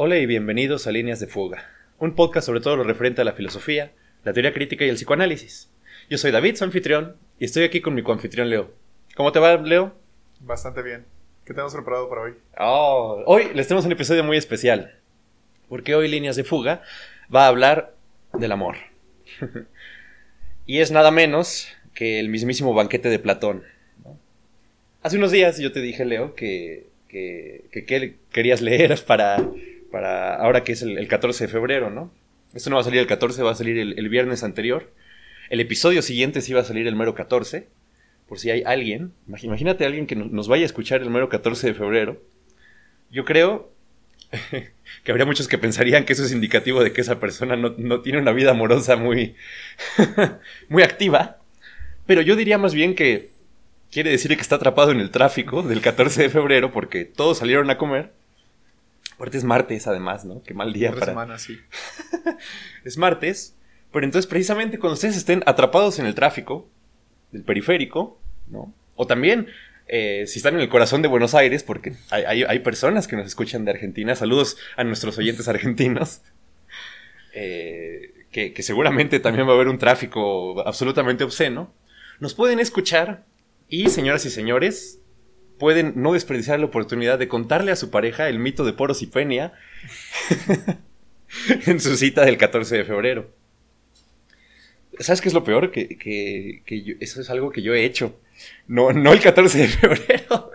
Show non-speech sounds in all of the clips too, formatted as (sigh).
Hola y bienvenidos a Líneas de Fuga, un podcast sobre todo lo referente a la filosofía, la teoría crítica y el psicoanálisis. Yo soy David, su anfitrión, y estoy aquí con mi coanfitrión Leo. ¿Cómo te va, Leo? Bastante bien. ¿Qué tenemos preparado para hoy? Oh, hoy les tenemos un episodio muy especial, porque hoy Líneas de Fuga va a hablar del amor. (laughs) y es nada menos que el mismísimo banquete de Platón. Hace unos días yo te dije, Leo, que, que, que, querías leer para para ahora que es el, 14 de febrero, ¿no? Esto no va a salir el 14, va a salir el, viernes anterior. El episodio siguiente sí va a salir el mero 14. Por si hay alguien, imagínate alguien que nos vaya a escuchar el mero 14 de febrero. Yo creo (laughs) que habría muchos que pensarían que eso es indicativo de que esa persona no, no tiene una vida amorosa muy, (laughs) muy activa. Pero yo diría más bien que quiere decir que está atrapado en el tráfico del 14 de febrero porque todos salieron a comer Aparte es martes, además, ¿no? Qué mal día para. semana, sí. (laughs) es martes. Pero entonces, precisamente cuando ustedes estén atrapados en el tráfico del periférico, ¿no? O también, eh, si están en el corazón de Buenos Aires, porque hay, personas que nos escuchan de Argentina. Saludos a nuestros oyentes argentinos. (laughs) Eh, que, que seguramente también va a haber un tráfico absolutamente obsceno. Nos pueden escuchar y, señoras y señores, pueden no desperdiciar la oportunidad de contarle a su pareja el mito de Poros y Penia (laughs) en su cita del 14 de febrero. ¿Sabes qué es lo peor? Que, eso es algo que yo he hecho. No, no el 14 de febrero.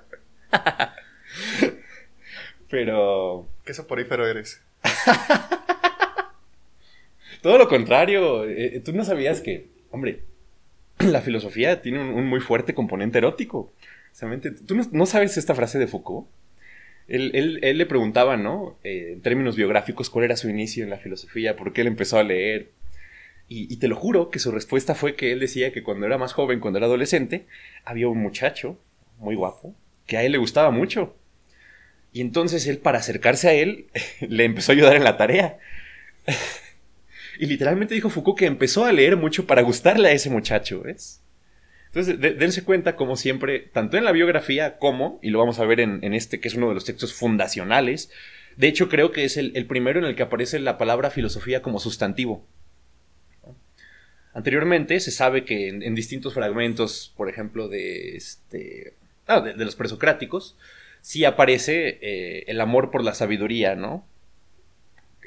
(laughs) Pero... ¿Qué soporífero eres? Todo lo contrario. Eh, tú no sabías que, hombre, (clears throat) la filosofía tiene un muy fuerte componente erótico. ¿Tú no, sabes esta frase de Foucault? Él, le preguntaba, ¿no? Eh, en términos biográficos, cuál era su inicio en la filosofía, por qué él empezó a leer. Y, te lo juro que su respuesta fue que él decía que cuando era más joven, cuando era adolescente, había un muchacho muy guapo que a él le gustaba mucho. Y entonces él, para acercarse a él, (laughs) le empezó a ayudar en la tarea. (laughs) y literalmente dijo Foucault que empezó a leer mucho para gustarle a ese muchacho, ¿ves? Entonces, dense cuenta, como siempre, tanto en la biografía como, y lo vamos a ver en, este, que es uno de los textos fundacionales, de hecho creo que es el, primero en el que aparece la palabra filosofía como sustantivo. Anteriormente se sabe que en, distintos fragmentos, por ejemplo, de, este, ah, de, los presocráticos, sí aparece eh, el amor por la sabiduría, ¿no?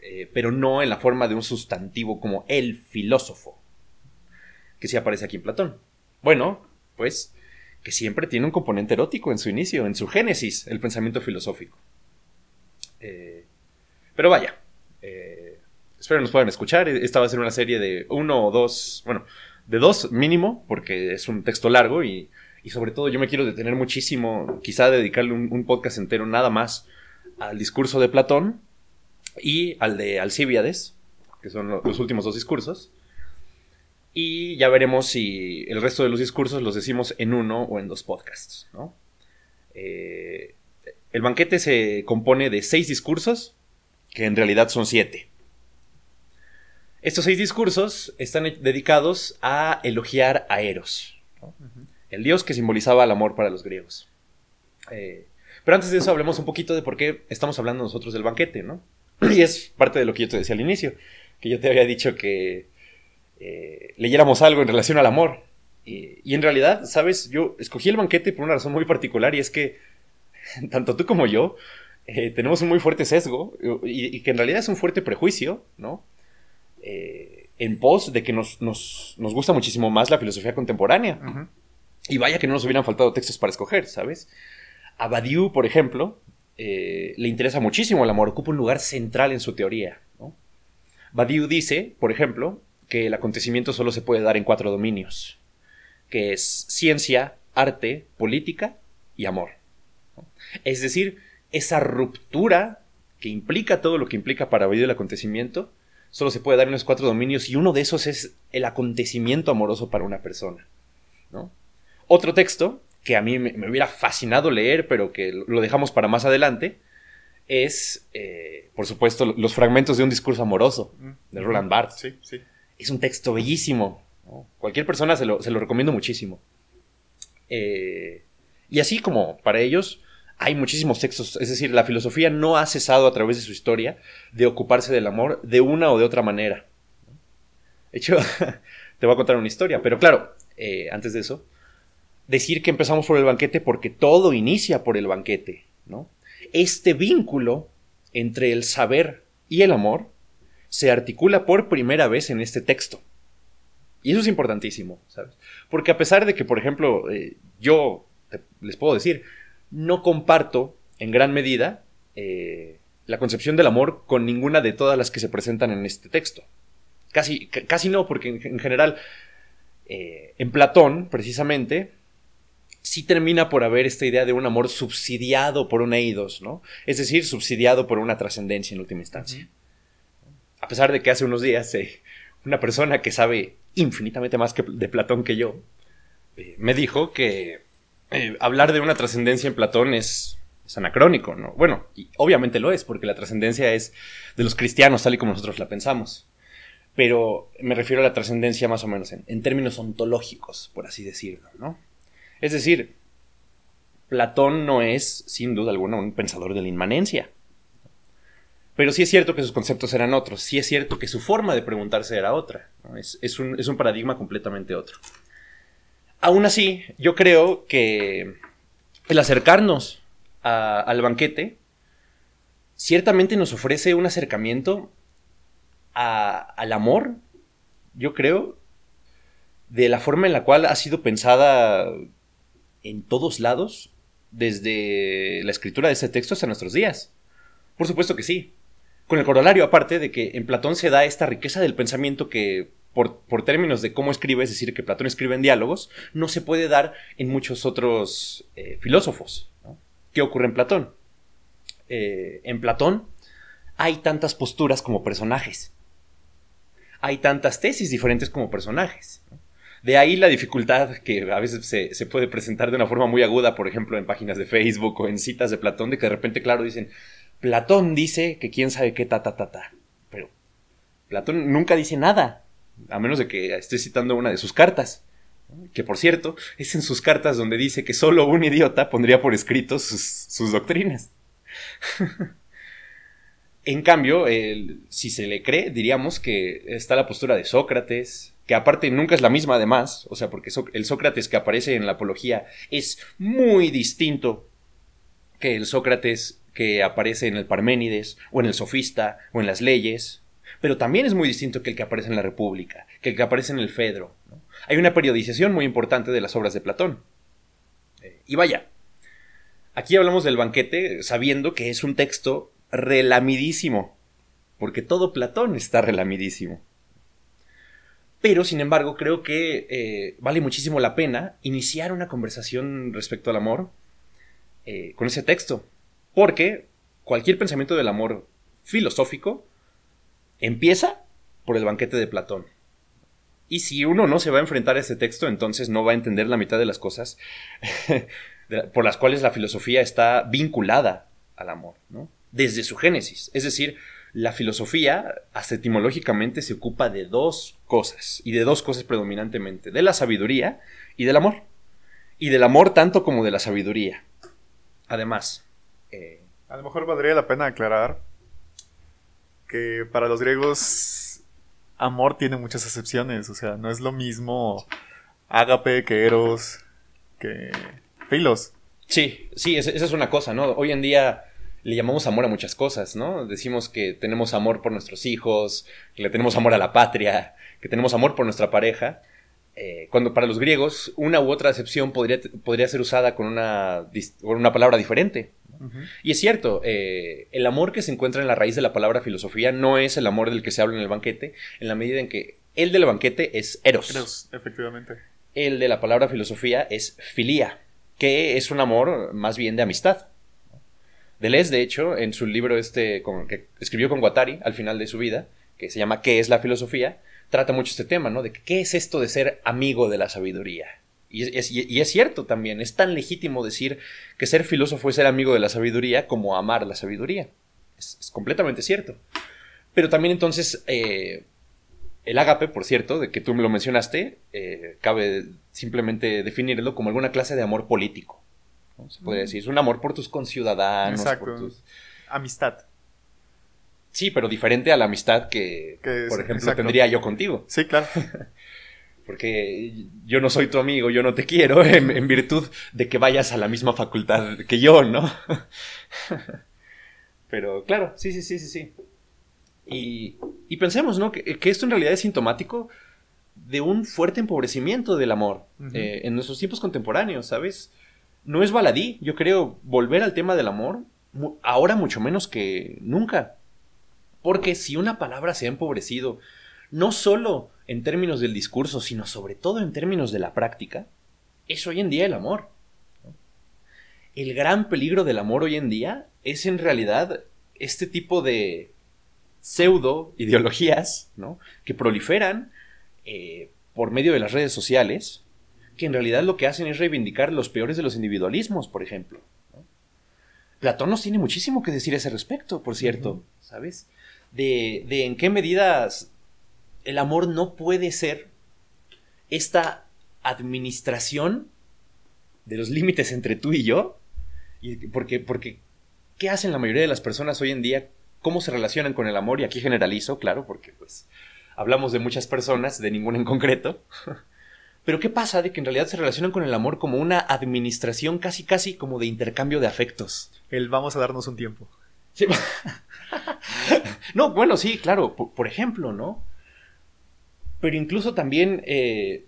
Eh, pero no en la forma de un sustantivo como el filósofo, que sí aparece aquí en Platón. Bueno, pues que siempre tiene un componente erótico en su inicio, en su génesis, el pensamiento filosófico. Eh, pero vaya, eh, espero nos puedan escuchar. Esta va a ser una serie de uno o dos, bueno, de dos mínimo, porque es un texto largo y, sobre todo yo me quiero detener muchísimo, quizá dedicarle un, podcast entero nada más al discurso de Platón y al de Alcíbiades, que son los últimos dos discursos. Y ya veremos si el resto de los discursos los decimos en uno o en dos podcasts. Eh, el banquete se compone de seis discursos, que en realidad son siete. Estos seis discursos están dedicados a elogiar a Eros, el dios que simbolizaba el amor para los griegos. Eh, pero antes de eso hablemos un poquito de por qué estamos hablando nosotros del banquete, ¿no? (clears throat) Y es parte de lo que yo te decía al inicio, que yo te había dicho que eh, leyéramos algo en relación al amor. Y, en realidad, ¿sabes? Yo escogí el banquete por una razón muy particular y es que (laughs) tanto tú como yo eh, tenemos un muy fuerte sesgo y, que en realidad es un fuerte prejuicio, ¿no? Eh, en pos de que nos, gusta muchísimo más la filosofía contemporánea. Y vaya que no nos hubieran faltado textos para escoger, ¿sabes? A Badiou, por ejemplo, le interesa muchísimo el amor, ocupa un lugar central en su teoría. ¿no? Badiou dice, por ejemplo, que el acontecimiento solo se puede dar en cuatro dominios, que es ciencia, arte, política y amor. Es decir, esa ruptura que implica todo lo que implica para vivir el acontecimiento, solo se puede dar en los cuatro dominios y uno de esos es el acontecimiento amoroso para una persona. Otro texto que a mí me, hubiera fascinado leer, pero que lo dejamos para más adelante, es, eh, por supuesto, los fragmentos de un discurso amoroso de Roland Barthes. Sí, sí. Es un texto bellísimo. Cualquier persona se lo, recomiendo muchísimo. Eh, y así como para ellos hay muchísimos textos, es decir, la filosofía no ha cesado a través de su historia de ocuparse del amor de una o de otra manera. De hecho, (laughs) te voy a contar una historia, pero claro, eh, antes de eso, decir que empezamos por el banquete porque todo inicia por el banquete, ¿no? Este vínculo entre el saber y el amor se articula por primera vez en este texto. Y eso es importantísimo, ¿sabes? Porque a pesar de que, por ejemplo, eh, yo les puedo decir, no comparto en gran medida eh, la concepción del amor con ninguna de todas las que se presentan en este texto. Casi, casi no, porque en, general, eh, en Platón, precisamente, sí termina por haber esta idea de un amor subsidiado por un eidos, ¿no? Es decir, subsidiado por una trascendencia en última instancia. A pesar de que hace unos días eh, una persona que sabe infinitamente más que de Platón que yo, me dijo que eh, hablar de una trascendencia en Platón es, anacrónico, ¿no? Bueno, y obviamente lo es, porque la trascendencia es de los cristianos, tal y como nosotros la pensamos. Pero me refiero a la trascendencia más o menos en, términos ontológicos, por así decirlo, ¿no? Es decir, Platón no es, sin duda alguna, un pensador de la inmanencia. Pero sí es cierto que sus conceptos eran otros, sí es cierto que su forma de preguntarse era otra. es, un, paradigma completamente otro. Aún así, yo creo que el acercarnos al banquete ciertamente nos ofrece un acercamiento al amor, yo creo, de la forma en la cual ha sido pensada en todos lados, desde la escritura de ese texto hasta nuestros días. Por supuesto que sí. Con el corolario aparte de que en Platón se da esta riqueza del pensamiento que por, términos de cómo escribe, es decir, que Platón escribe en diálogos, no se puede dar en muchos otros eh, filósofos. ¿Qué ocurre en Platón? Eh, en Platón hay tantas posturas como personajes. Hay tantas tesis diferentes como personajes. De ahí la dificultad que a veces se, se, puede presentar de una forma muy aguda, por ejemplo, en páginas de Facebook o en citas de Platón, de que de repente, claro, dicen, Platón dice que quién sabe qué ta, ta, ta, ta. Pero Platón nunca dice nada a menos de que esté citando una de sus cartas. Que por cierto, es en sus cartas donde dice que solo un idiota pondría por escrito sus, doctrinas. (laughs) en cambio, si se le cree, diríamos que está la postura de Sócrates, que aparte nunca es la misma además, o sea, porque el Sócrates que aparece en la apología es muy distinto que el Sócrates que aparece en el Parménides, o en el Sofista, o en las leyes, pero también es muy distinto que el que aparece en la República, que el que aparece en el Fedro. Hay una periodización muy importante de las obras de Platón. Eh, y vaya, aquí hablamos del banquete sabiendo que es un texto relamidísimo, porque todo Platón está relamidísimo. Pero, sin embargo, creo que eh, vale muchísimo la pena iniciar una conversación respecto al amor eh, con ese texto, porque cualquier pensamiento del amor filosófico Empieza por el banquete de Platón. Y si uno no se va a enfrentar a ese texto, entonces no va a entender la mitad de las cosas (laughs) por las cuales la filosofía está vinculada al amor, ¿no? Desde su génesis. Es decir, la filosofía, hasta etimológicamente, se ocupa de dos cosas, y de dos cosas predominantemente, de la sabiduría y del amor. Y del amor tanto como de la sabiduría. Además. Eh, a lo mejor valdría la pena aclarar que para los griegos amor tiene muchas acepciones, o sea, no es lo mismo ágape que eros, que filos. Sí, sí, esa es una cosa, ¿no? Hoy en día le llamamos amor a muchas cosas, ¿no? Decimos que tenemos amor por nuestros hijos, que le tenemos amor a la patria, que tenemos amor por nuestra pareja. Eh, cuando para los griegos una u otra acepción podría, podría ser usada con una, con una palabra diferente. Y es cierto, eh, el amor que se encuentra en la raíz de la palabra filosofía no es el amor del que se habla en el banquete, en la medida en que el del banquete es eros. Eros, efectivamente. El de la palabra filosofía es filía, que es un amor más bien de amistad. Deleuze, de hecho, en su libro este que escribió con Guattari al final de su vida, que se llama ¿Qué es la filosofía?, trata mucho este tema, ¿no? De qué es esto de ser amigo de la sabiduría. Y es, cierto también, es tan legítimo decir que ser filósofo es ser amigo de la sabiduría como amar la sabiduría. Es, completamente cierto. Pero también entonces, eh, el ágape, por cierto, de que tú me lo mencionaste, eh, cabe simplemente definirlo como alguna clase de amor político. ¿no? Se podría decir, es un amor por tus conciudadanos, Exacto. por tus... Amistad. Sí, pero diferente a la amistad que, por ejemplo, exacto. tendría yo contigo. Sí, claro. (laughs) Porque yo no soy tu amigo, yo no te quiero, en, en virtud de que vayas a la misma facultad que yo, ¿no? (laughs) Pero claro, sí, sí, sí, sí, sí. Y, y pensemos, ¿no? Que, que esto en realidad es sintomático de un fuerte empobrecimiento del amor eh, en nuestros tiempos contemporáneos, ¿sabes? No es baladí, yo creo, volver al tema del amor, ahora mucho menos que nunca. Porque si una palabra se ha empobrecido, no solo en términos del discurso, sino sobre todo en términos de la práctica, es hoy en día el amor. El gran peligro del amor hoy en día es en realidad este tipo de pseudo ideologías ¿no? que proliferan eh, por medio de las redes sociales, que en realidad lo que hacen es reivindicar los peores de los individualismos, por ejemplo. Platón nos tiene muchísimo que decir a ese respecto, por cierto. ¿sabes? De, de en qué medidas el amor no puede ser esta administración de los límites entre tú y yo. Y porque, porque, ¿qué hacen la mayoría de las personas hoy en día? ¿Cómo se relacionan con el amor? Y aquí generalizo, claro, porque pues hablamos de muchas personas, de ninguna en concreto. Pero ¿qué pasa de que en realidad se relacionan con el amor como una administración casi casi como de intercambio de afectos? El vamos a darnos un tiempo. Sí. (laughs) no, bueno, sí, claro, por, por ejemplo, ¿no? Pero incluso también eh,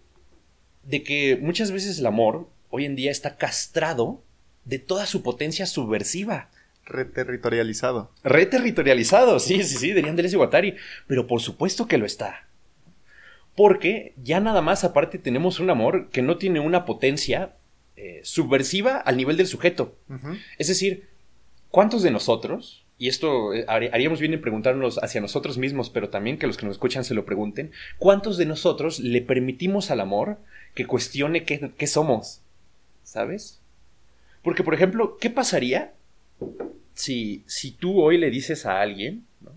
de que muchas veces el amor hoy en día está castrado de toda su potencia subversiva. Reterritorializado. Reterritorializado, sí, sí, sí, dirían Deleuze y Guattari, pero por supuesto que lo está. Porque ya nada más aparte tenemos un amor que no tiene una potencia eh, subversiva al nivel del sujeto. Es decir, ¿cuántos de nosotros, y esto eh, har- haríamos bien en preguntarnos hacia nosotros mismos, pero también que los que nos escuchan se lo pregunten, ¿cuántos de nosotros le permitimos al amor que cuestione qué, qué somos? ¿Sabes? Porque, por ejemplo, ¿qué pasaría si, si tú hoy le dices a alguien, ¿no?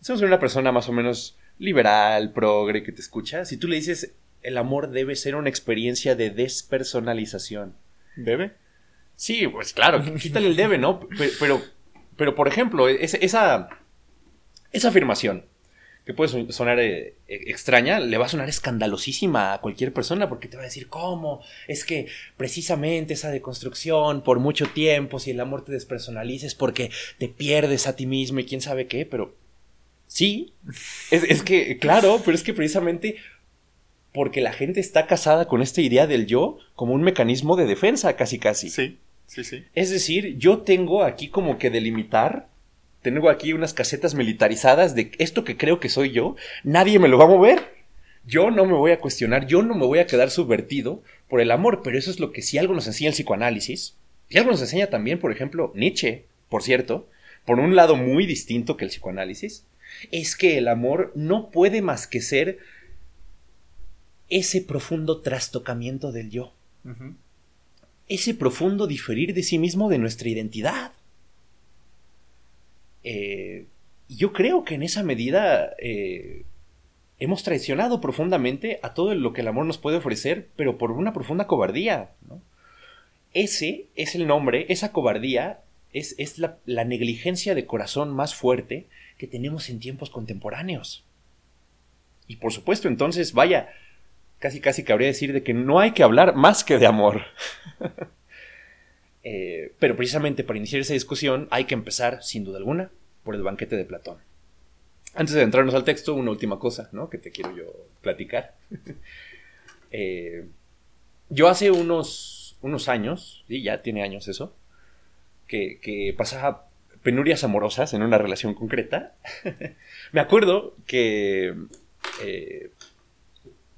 Somos una persona más o menos liberal, progre, que te escucha, si tú le dices, el amor debe ser una experiencia de despersonalización. ¿Debe? Sí, pues claro, (laughs) quítale el debe, ¿no? Pero, pero, pero, por ejemplo, es- esa, esa afirmación, que puede son- sonar eh, eh, extraña, le va a sonar escandalosísima a cualquier persona porque te va a decir, ¿cómo? Es que precisamente esa deconstrucción por mucho tiempo, si el amor te despersonaliza es porque te pierdes a ti mismo y quién sabe qué, pero sí, es, es que, claro, pero es que precisamente porque la gente está casada con esta idea del yo como un mecanismo de defensa, casi casi. Sí, sí, sí. Es decir, yo tengo aquí como que delimitar, tengo aquí unas casetas militarizadas de esto que creo que soy yo, nadie me lo va a mover. Yo no me voy a cuestionar, yo no me voy a quedar subvertido por el amor, pero eso es lo que si algo nos enseña el psicoanálisis, y algo nos enseña también, por ejemplo, Nietzsche, por cierto, por un lado muy distinto que el psicoanálisis, es que el amor no puede más que ser ese profundo trastocamiento del yo ese profundo diferir de sí mismo de nuestra identidad. Eh, yo creo que en esa medida eh, hemos traicionado profundamente a todo lo que el amor nos puede ofrecer, pero por una profunda cobardía. ¿no? Ese es el nombre, esa cobardía es, es la, la negligencia de corazón más fuerte que tenemos en tiempos contemporáneos. Y por supuesto, entonces, vaya, casi casi cabría decir de que no hay que hablar más que de amor. (laughs) Eh, pero precisamente para iniciar esa discusión hay que empezar, sin duda alguna, por el banquete de Platón. Antes de entrarnos al texto, una última cosa, ¿no? Que te quiero yo platicar. (laughs) Eh, yo hace unos, unos años, y ya tiene años eso, que, pasaba penurias amorosas en una relación concreta. (laughs) Me acuerdo que eh,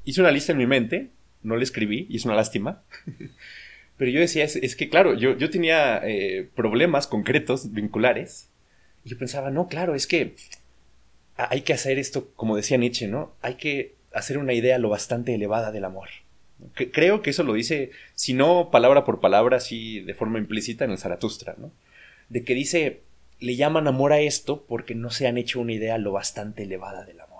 hice una lista en mi mente, no la escribí, y es una lástima. (laughs) Pero yo decía, es, que claro, yo, yo tenía eh, problemas concretos, vinculares, y yo pensaba, no, claro, es que hay que hacer esto, como decía Nietzsche, ¿no? Hay que hacer una idea lo bastante elevada del amor. Creo que eso lo dice, si no palabra por palabra, así de forma implícita en el Zaratustra, ¿no? De que dice, le llaman amor a esto porque no se han hecho una idea lo bastante elevada del amor.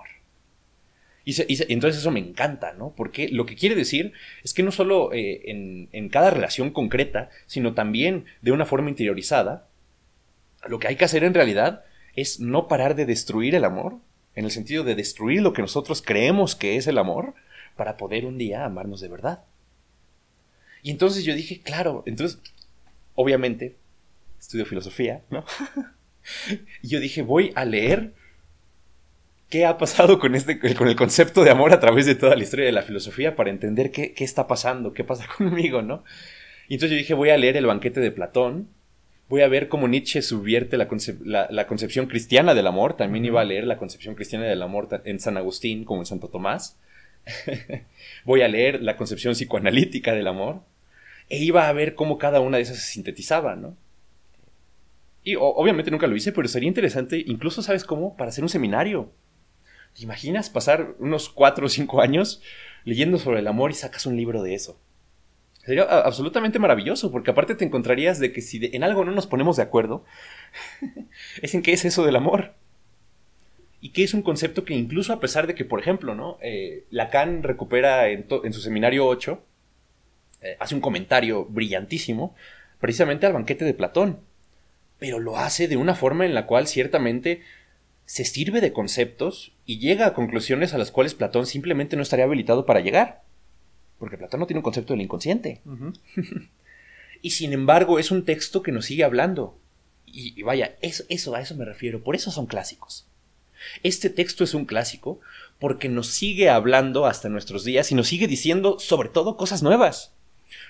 Y, entonces eso me encanta, ¿no? Porque lo que quiere decir es que no solo eh, en, en, cada relación concreta, sino también de una forma interiorizada, lo que hay que hacer en realidad es no parar de destruir el amor, en el sentido de destruir lo que nosotros creemos que es el amor, para poder un día amarnos de verdad. Y entonces yo dije, claro, entonces, obviamente, estudio filosofía, ¿no? (laughs) y yo dije, voy a leer qué ha pasado con, este, con el concepto de amor a través de toda la historia de la filosofía para entender qué, está pasando, qué pasa (laughs) conmigo, ¿no? Y entonces yo dije, voy a leer el banquete de Platón, voy a ver cómo Nietzsche subvierte la, la, concepción cristiana del amor, también iba a leer la concepción cristiana del amor en San Agustín como en Santo Tomás, (laughs) voy a leer la concepción psicoanalítica del amor, e iba a ver cómo cada una de esas se sintetizaba, ¿no? Y obviamente nunca lo hice, pero sería interesante, incluso, ¿sabes cómo? Para hacer un seminario ¿Te imaginas pasar unos cuatro o cinco años leyendo sobre el amor y sacas un libro de eso? Sería absolutamente maravilloso, porque aparte te encontrarías de que si en algo no nos ponemos de acuerdo, (laughs) es en qué es eso del amor. Y que es un concepto que incluso a pesar de que, por ejemplo, ¿no? Eh, Lacan recupera en, su seminario 8, eh, hace un comentario brillantísimo, precisamente al banquete de Platón, pero lo hace de una forma en la cual ciertamente se sirve de conceptos y llega a conclusiones a las cuales Platón simplemente no estaría habilitado para llegar. Porque Platón no tiene un concepto del inconsciente. (laughs) y sin embargo es un texto que nos sigue hablando. Y, vaya, eso, eso, a eso me refiero. Por eso son clásicos. Este texto es un clásico porque nos sigue hablando hasta nuestros días y nos sigue diciendo sobre todo cosas nuevas.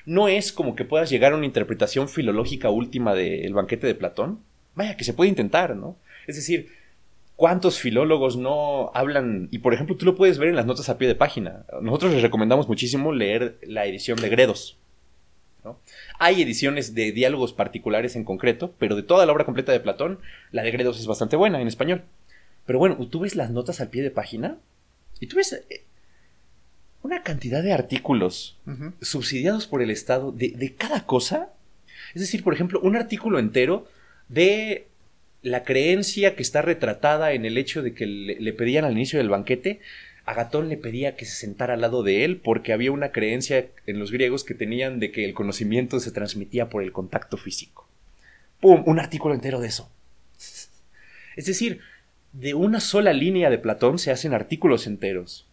No es como que puedas llegar a una interpretación filológica última del banquete de Platón. Vaya, que se puede intentar, ¿no? Es decir, ¿Cuántos filólogos no hablan? Y por ejemplo, tú lo puedes ver en las notas a pie de página. Nosotros les recomendamos muchísimo leer la edición de Gredos. Hay ediciones de diálogos particulares en concreto, pero de toda la obra completa de Platón, la de Gredos es bastante buena en español. Pero bueno, tú ves las notas al pie de página y tú ves eh, una cantidad de artículos subsidiados por el Estado de, de cada cosa. Es decir, por ejemplo, un artículo entero de la creencia que está retratada en el hecho de que le, pedían al inicio del banquete, Agatón le pedía que se sentara al lado de él porque había una creencia en los griegos que tenían de que el conocimiento se transmitía por el contacto físico. ¡Pum! Un artículo entero de eso. Es decir, de una sola línea de Platón se hacen artículos enteros.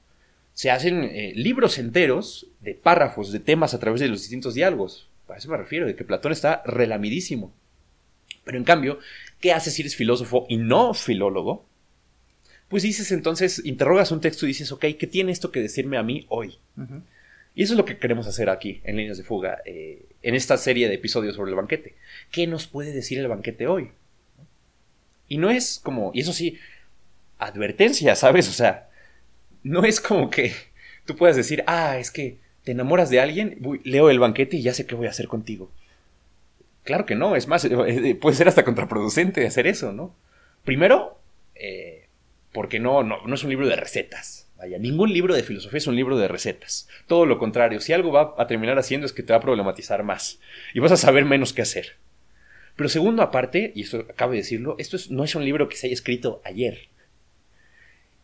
Se hacen eh, libros enteros de párrafos, de temas a través de los distintos diálogos. A eso me refiero, de que Platón está relamidísimo. Pero en cambio, ¿qué haces si eres filósofo y no filólogo? Pues dices entonces, interrogas un texto y dices, ok, ¿qué tiene esto que decirme a mí hoy? Y eso es lo que queremos hacer aquí, en Líneas de Fuga, eh, en esta serie de episodios sobre el banquete. ¿Qué nos puede decir el banquete hoy? Y no es como, y eso sí, advertencia, ¿sabes? O sea, no es como que tú puedas decir, ah, es que te enamoras de alguien, leo el banquete y ya sé qué voy a hacer contigo. Claro que no, es más, eh, eh, puede ser hasta contraproducente hacer eso, ¿no? Primero, eh, porque no, no, no es un libro de recetas. Vaya, ningún libro de filosofía es un libro de recetas. Todo lo contrario, si algo va a terminar haciendo es que te va a problematizar más y vas a saber menos qué hacer. Pero segundo, aparte, y esto acabo de decirlo, esto no es un libro que se haya escrito ayer.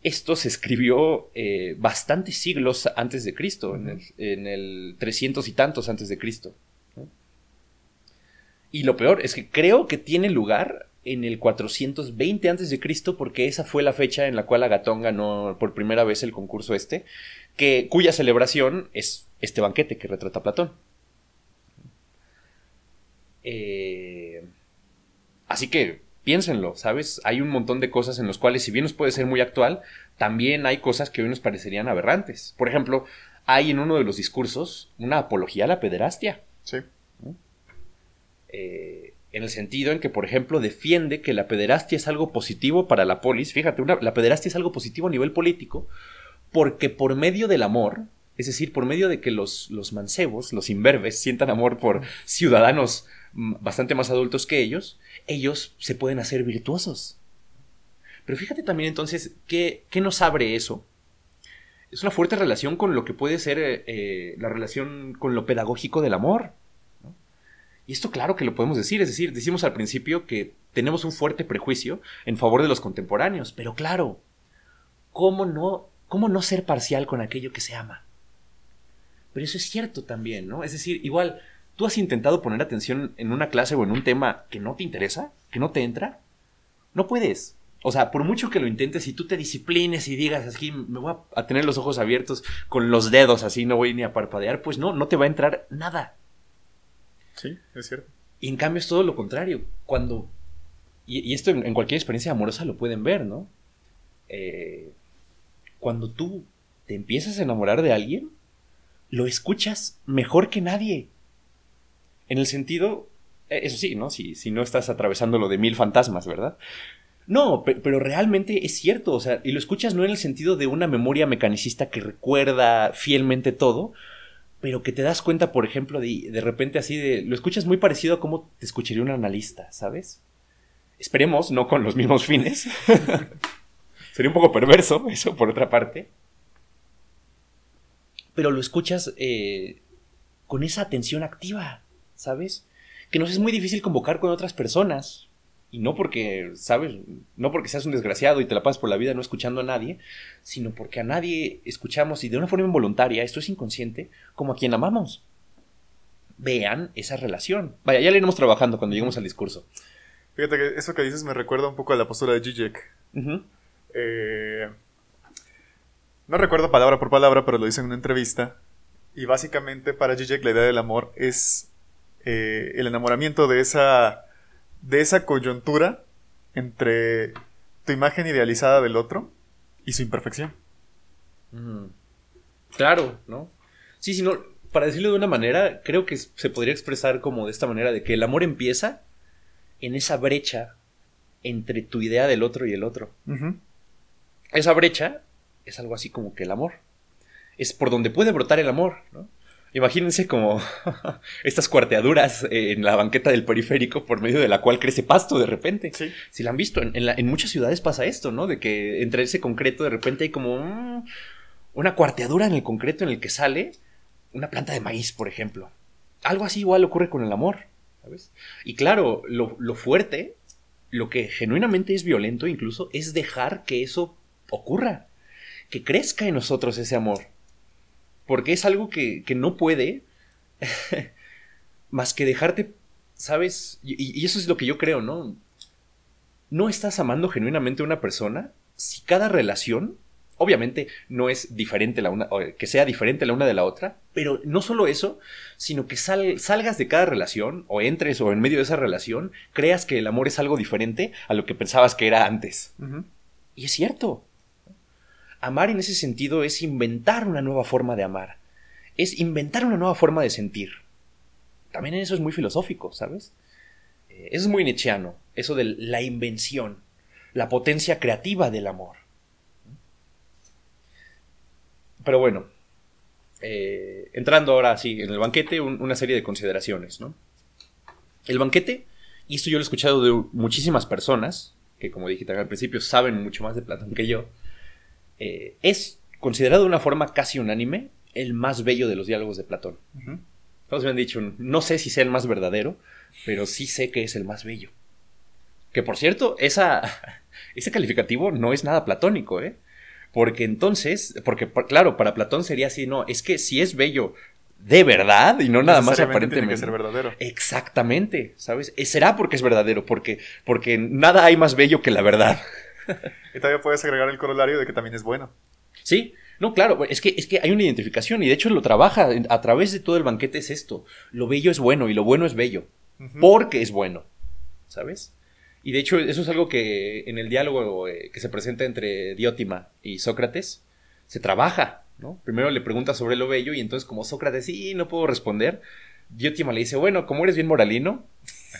Esto se escribió bastantes siglos antes de Cristo, en el, en el 300 y tantos antes de Cristo. Y lo peor es que creo que tiene lugar en el 420 a.C. porque esa fue la fecha en la cual Agatón ganó por primera vez el concurso este, que, cuya celebración es este banquete que retrata Platón. Eh, así que piénsenlo, ¿sabes? Hay un montón de cosas en las cuales, si bien nos puede ser muy actual, también hay cosas que hoy nos parecerían aberrantes. Por ejemplo, hay en uno de los discursos una apología a la pederastia. Sí. Eh, en el sentido en que, por ejemplo, defiende que la pederastia es algo positivo para la polis. Fíjate, la pederastia es algo positivo a nivel político, porque por medio del amor, es decir, por medio de que los, los mancebos, los imberbes, sientan amor por ciudadanos bastante más adultos que ellos, ellos se pueden hacer virtuosos. Pero fíjate también entonces, ¿qué, qué nos abre eso? Es una fuerte relación con lo que puede ser eh, eh, la relación con lo pedagógico del amor. Y esto claro que lo podemos decir, es decir, decimos al principio que tenemos un fuerte prejuicio en favor de los contemporáneos, pero claro, ¿cómo no ¿Cómo no ser parcial con aquello que se ama? Pero eso es cierto también, ¿no? Es decir, igual, ¿tú has intentado poner atención en una clase o en un tema que no te interesa? ¿Que no te entra? No puedes. O sea, por mucho que lo intentes y tú te disciplines y digas así, me voy a tener los ojos abiertos con los dedos así, no voy ni a parpadear, pues no, no te va a entrar nada. Sí, es cierto. Y en cambio es todo lo contrario. Cuando, y, esto en, cualquier experiencia amorosa lo pueden ver, ¿no? Eh, cuando tú te empiezas a enamorar de alguien, lo escuchas mejor que nadie. En el sentido, eh, eso sí, ¿no? Si, si no estás atravesando lo de mil fantasmas, ¿verdad? No, pero realmente es cierto, o sea, y lo escuchas no en el sentido de una memoria mecanicista que recuerda fielmente todo, pero que te das cuenta, por ejemplo, de, de repente así de, lo escuchas muy parecido a cómo te escucharía un analista, ¿sabes? Esperemos, no con los mismos fines. (laughs) Sería un poco perverso eso, por otra parte. Pero lo escuchas eh, con esa atención activa, ¿sabes? Que nos es muy difícil convocar con otras personas. Y no porque, ¿sabes? No porque seas un desgraciado y te la pasas por la vida no escuchando a nadie, sino porque a nadie escuchamos y de una forma involuntaria, esto es inconsciente, como a quien amamos. Vean esa relación. Vaya, ya le iremos trabajando cuando lleguemos al discurso. Fíjate que eso que dices me recuerda un poco a la postura de Zizek. Eh, no recuerdo palabra por palabra, pero lo dice en una entrevista. Y básicamente para Zizek la idea del amor es eh, el enamoramiento de esa, de esa coyuntura entre tu imagen idealizada del otro y su imperfección. Claro, ¿no? Sí, sí, no, para decirlo de una manera, creo que se podría expresar como de esta manera, de que el amor empieza en esa brecha entre tu idea del otro y el otro. Esa brecha es algo así como que el amor. Es por donde puede brotar el amor, ¿no? Imagínense como (laughs) estas cuarteaduras en la banqueta del periférico por medio de la cual crece pasto de repente. Si la han visto, en, muchas ciudades pasa esto, ¿no? De que entre ese concreto de repente hay como una cuarteadura en el concreto en el que sale una planta de maíz, por ejemplo. Algo así igual ocurre con el amor. Y claro, lo, fuerte, lo que genuinamente es violento incluso, es dejar que eso ocurra, que crezca en nosotros ese amor. Porque es algo que, no puede (laughs) más que dejarte, ¿sabes? Y, y, eso es lo que yo creo, ¿no? No estás amando genuinamente a una persona si cada relación obviamente no es diferente la una, que sea diferente la una de la otra, pero no solo eso, sino que salgas de cada relación, o entres o en medio de esa relación, creas que el amor es algo diferente a lo que pensabas que era antes. Y es cierto. Amar en ese sentido es inventar una nueva forma de amar. Es inventar una nueva forma de sentir. También eso es muy filosófico, ¿sabes? Eh, eso es muy nietzscheano, eso de la invención, la potencia creativa del amor. Pero bueno, eh, entrando ahora sí en el banquete, una serie de consideraciones, ¿no? El banquete, y esto yo lo he escuchado de muchísimas personas, que como dije también al principio saben mucho más de Platón que yo, eh, es considerado de una forma casi unánime el más bello de los diálogos de Platón. Todos me han dicho, no sé si sea el más verdadero, pero sí sé que es el más bello. Que por cierto, esa, (laughs) ese calificativo no es nada platónico, ¿eh? Porque entonces, porque claro, para Platón sería así, no, es que si es bello de verdad y no nada más aparentemente. Tiene que ser verdadero. Exactamente, ¿sabes? Eh, será porque es verdadero, porque, porque nada hay más bello que la verdad. (laughs) y todavía puedes agregar el corolario de que también es bueno. Sí, no, claro, es que, es que hay una identificación y de hecho lo trabaja a través de todo el banquete es esto. Lo bello es bueno y lo bueno es bello. Porque es bueno. ¿Sabes? Y de hecho, eso es algo que en el diálogo eh, que se presenta entre Diótima y Sócrates se trabaja, ¿no? Primero le pregunta sobre lo bello y entonces como Sócrates, sí, no puedo responder, Diótima le dice, bueno, como eres bien moralino,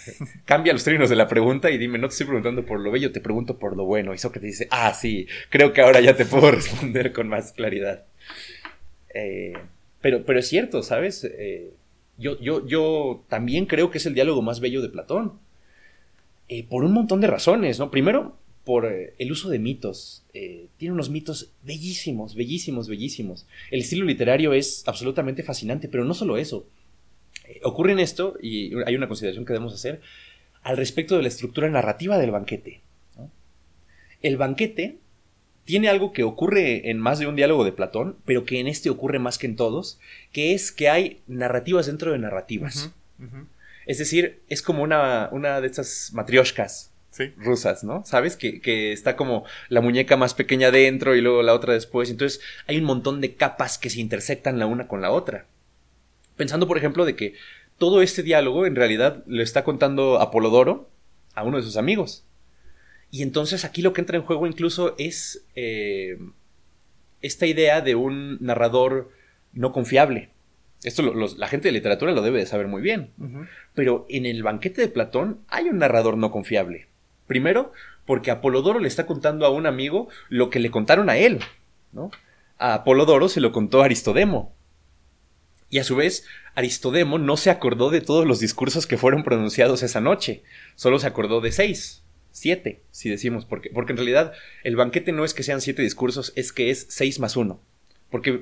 (laughs) cambia los términos de la pregunta y dime, no te estoy preguntando por lo bello, te pregunto por lo bueno. Y Sócrates dice, ah, sí, creo que ahora ya te (laughs) puedo responder con más claridad. Eh, pero, pero es cierto, ¿sabes? Eh, yo, yo, yo también creo que es el diálogo más bello de Platón. Eh, por un montón de razones, ¿no? Primero, por el uso de mitos. Tiene unos mitos bellísimos, bellísimos, bellísimos. El estilo literario es absolutamente fascinante, pero no solo eso. Ocurre en esto, y hay una consideración que debemos hacer, al respecto de la estructura narrativa del banquete. El banquete tiene algo que ocurre en más de un diálogo de Platón, pero que en este ocurre más que en todos, que es que hay narrativas dentro de narrativas. Es decir, es como una, una de estas matrioshkas rusas, ¿no? ¿Sabes? Que, que, está como la muñeca más pequeña dentro y luego la otra después. Entonces hay un montón de capas que se intersectan la una con la otra. Pensando, por ejemplo, de que todo este diálogo en realidad lo está contando Apolodoro a uno de sus amigos. Y entonces aquí lo que entra en juego incluso es eh, esta idea de un narrador no confiable. Esto la gente de literatura lo debe de saber muy bien. Pero en el banquete de Platón hay un narrador no confiable. Primero, porque Apolodoro le está contando a un amigo lo que le contaron a él. ¿no? A Apolodoro se lo contó Aristodemo. Y a su vez, Aristodemo no se acordó de todos los discursos que fueron pronunciados esa noche. Solo se acordó de seis. Siete, si decimos, porque, porque en realidad el banquete no es que sean siete discursos, es que es seis más uno. Porque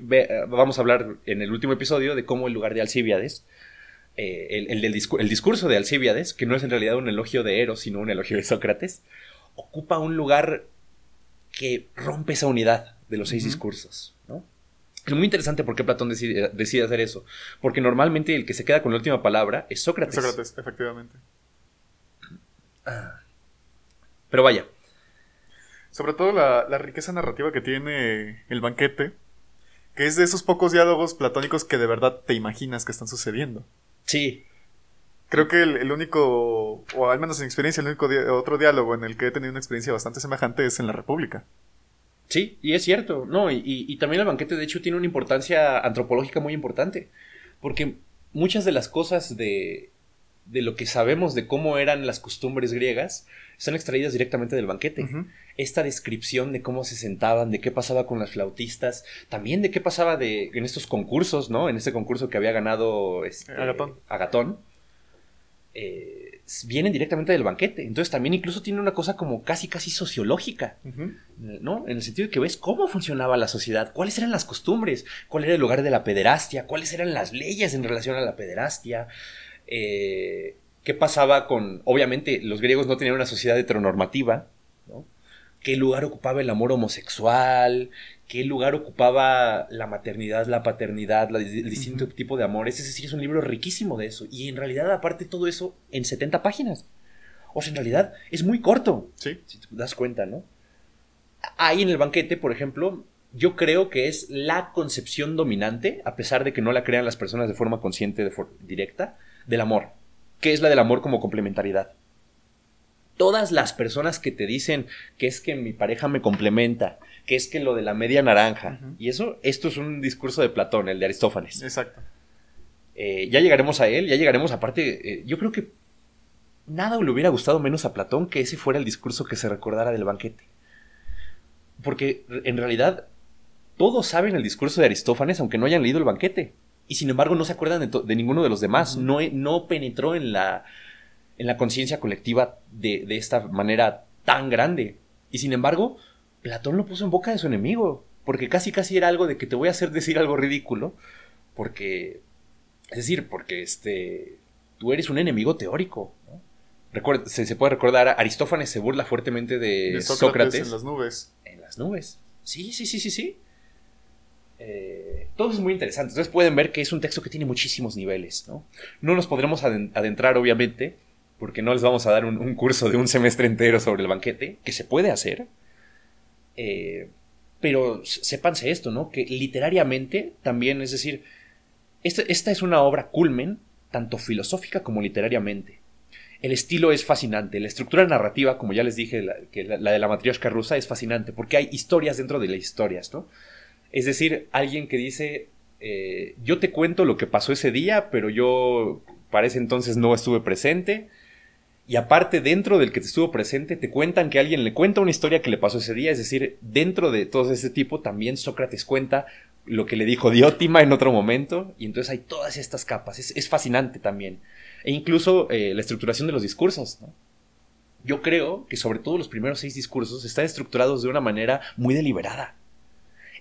vamos a hablar en el último episodio de cómo el lugar de Alcíbiades eh, el, el, discurso de Alcíbiades, que no es en realidad un elogio de Eros, sino un elogio de Sócrates, ocupa un lugar que rompe esa unidad de los seis discursos. Es muy interesante por qué Platón decide, hacer eso. Porque normalmente el que se queda con la última palabra es Sócrates. Sócrates, efectivamente. Ah. Pero vaya. Sobre todo la, la riqueza narrativa que tiene el banquete, que es de esos pocos diálogos platónicos que de verdad te imaginas que están sucediendo. Sí. Creo que el, único, o al menos en experiencia, el único otro diálogo en el que he tenido una experiencia bastante semejante es en la República. Sí, y es cierto, ¿no? Y, también el banquete, de hecho, tiene una importancia antropológica muy importante. Porque muchas de las cosas de, de lo que sabemos de cómo eran las costumbres griegas están extraídas directamente del banquete. Esta descripción de cómo se sentaban, de qué pasaba con las flautistas, también de qué pasaba de, en estos concursos, ¿no? En este concurso que había ganado este, Agatón. Eh, vienen directamente del banquete. Entonces también incluso tiene una cosa como casi, casi sociológica, ¿no? En el sentido de que ves cómo funcionaba la sociedad, cuáles eran las costumbres, cuál era el lugar de la pederastia, cuáles eran las leyes en relación a la pederastia. Eh, qué pasaba con, obviamente, los griegos no tenían una sociedad heteronormativa, ¿no? ¿Qué lugar ocupaba el amor homosexual? ¿Qué lugar ocupaba la maternidad, la paternidad, el distinto tipo de amores? Es decir, es un libro riquísimo de eso. Y en realidad, aparte todo eso, en 70 páginas. O sea, en realidad es muy corto. Sí. Si te das cuenta, ¿no? Ahí en el banquete, por ejemplo, yo creo que es la concepción dominante, a pesar de que no la crean las personas de forma consciente, de directa, del amor que es la del amor como complementariedad. Todas las personas que te dicen que es que mi pareja me complementa, que es que lo de la media naranja, y eso, esto es un discurso de Platón, el de Aristófanes. Exacto. Eh, ya llegaremos a él, ya llegaremos aparte, eh, yo creo que nada le hubiera gustado menos a Platón que ese fuera el discurso que se recordara del banquete. Porque en realidad todos saben el discurso de Aristófanes aunque no hayan leído el banquete y sin embargo no se acuerdan de, ninguno de los demás. no, no penetró en la, en la conciencia colectiva de, de, esta manera tan grande. Y sin embargo, Platón lo puso en boca de su enemigo, porque casi casi era algo de que te voy a hacer decir algo ridículo, porque, es decir, porque este, tú eres un enemigo teórico. se, se, puede recordar, Aristófanes se burla fuertemente de, Sócrates en las nubes. En las nubes. Sí, sí, sí, sí, sí. Eh, todo es muy interesante. Entonces pueden ver que es un texto que tiene muchísimos niveles. No, no nos podremos adentrar, obviamente, porque no les vamos a dar un, curso de un semestre entero sobre el banquete, que se puede hacer. Eh, pero sépanse esto, ¿no? Que literariamente también, es decir, esta, esta es una obra culmen, tanto filosófica como literariamente. El estilo es fascinante, la estructura narrativa, como ya les dije, la, de la matrioshka rusa es fascinante, porque hay historias dentro de las historias, ¿no? Es decir, alguien que dice, eh, yo te cuento lo que pasó ese día, pero yo para ese entonces no estuve presente. Y aparte, dentro del que te estuvo presente, te cuentan que alguien le cuenta una historia que le pasó ese día. Es decir, dentro de todo ese tipo, también Sócrates cuenta lo que le dijo Diótima en otro momento. Y entonces hay todas estas capas. Es, fascinante también. E incluso eh, la estructuración de los discursos. Yo creo que sobre todo los primeros seis discursos están estructurados de una manera muy deliberada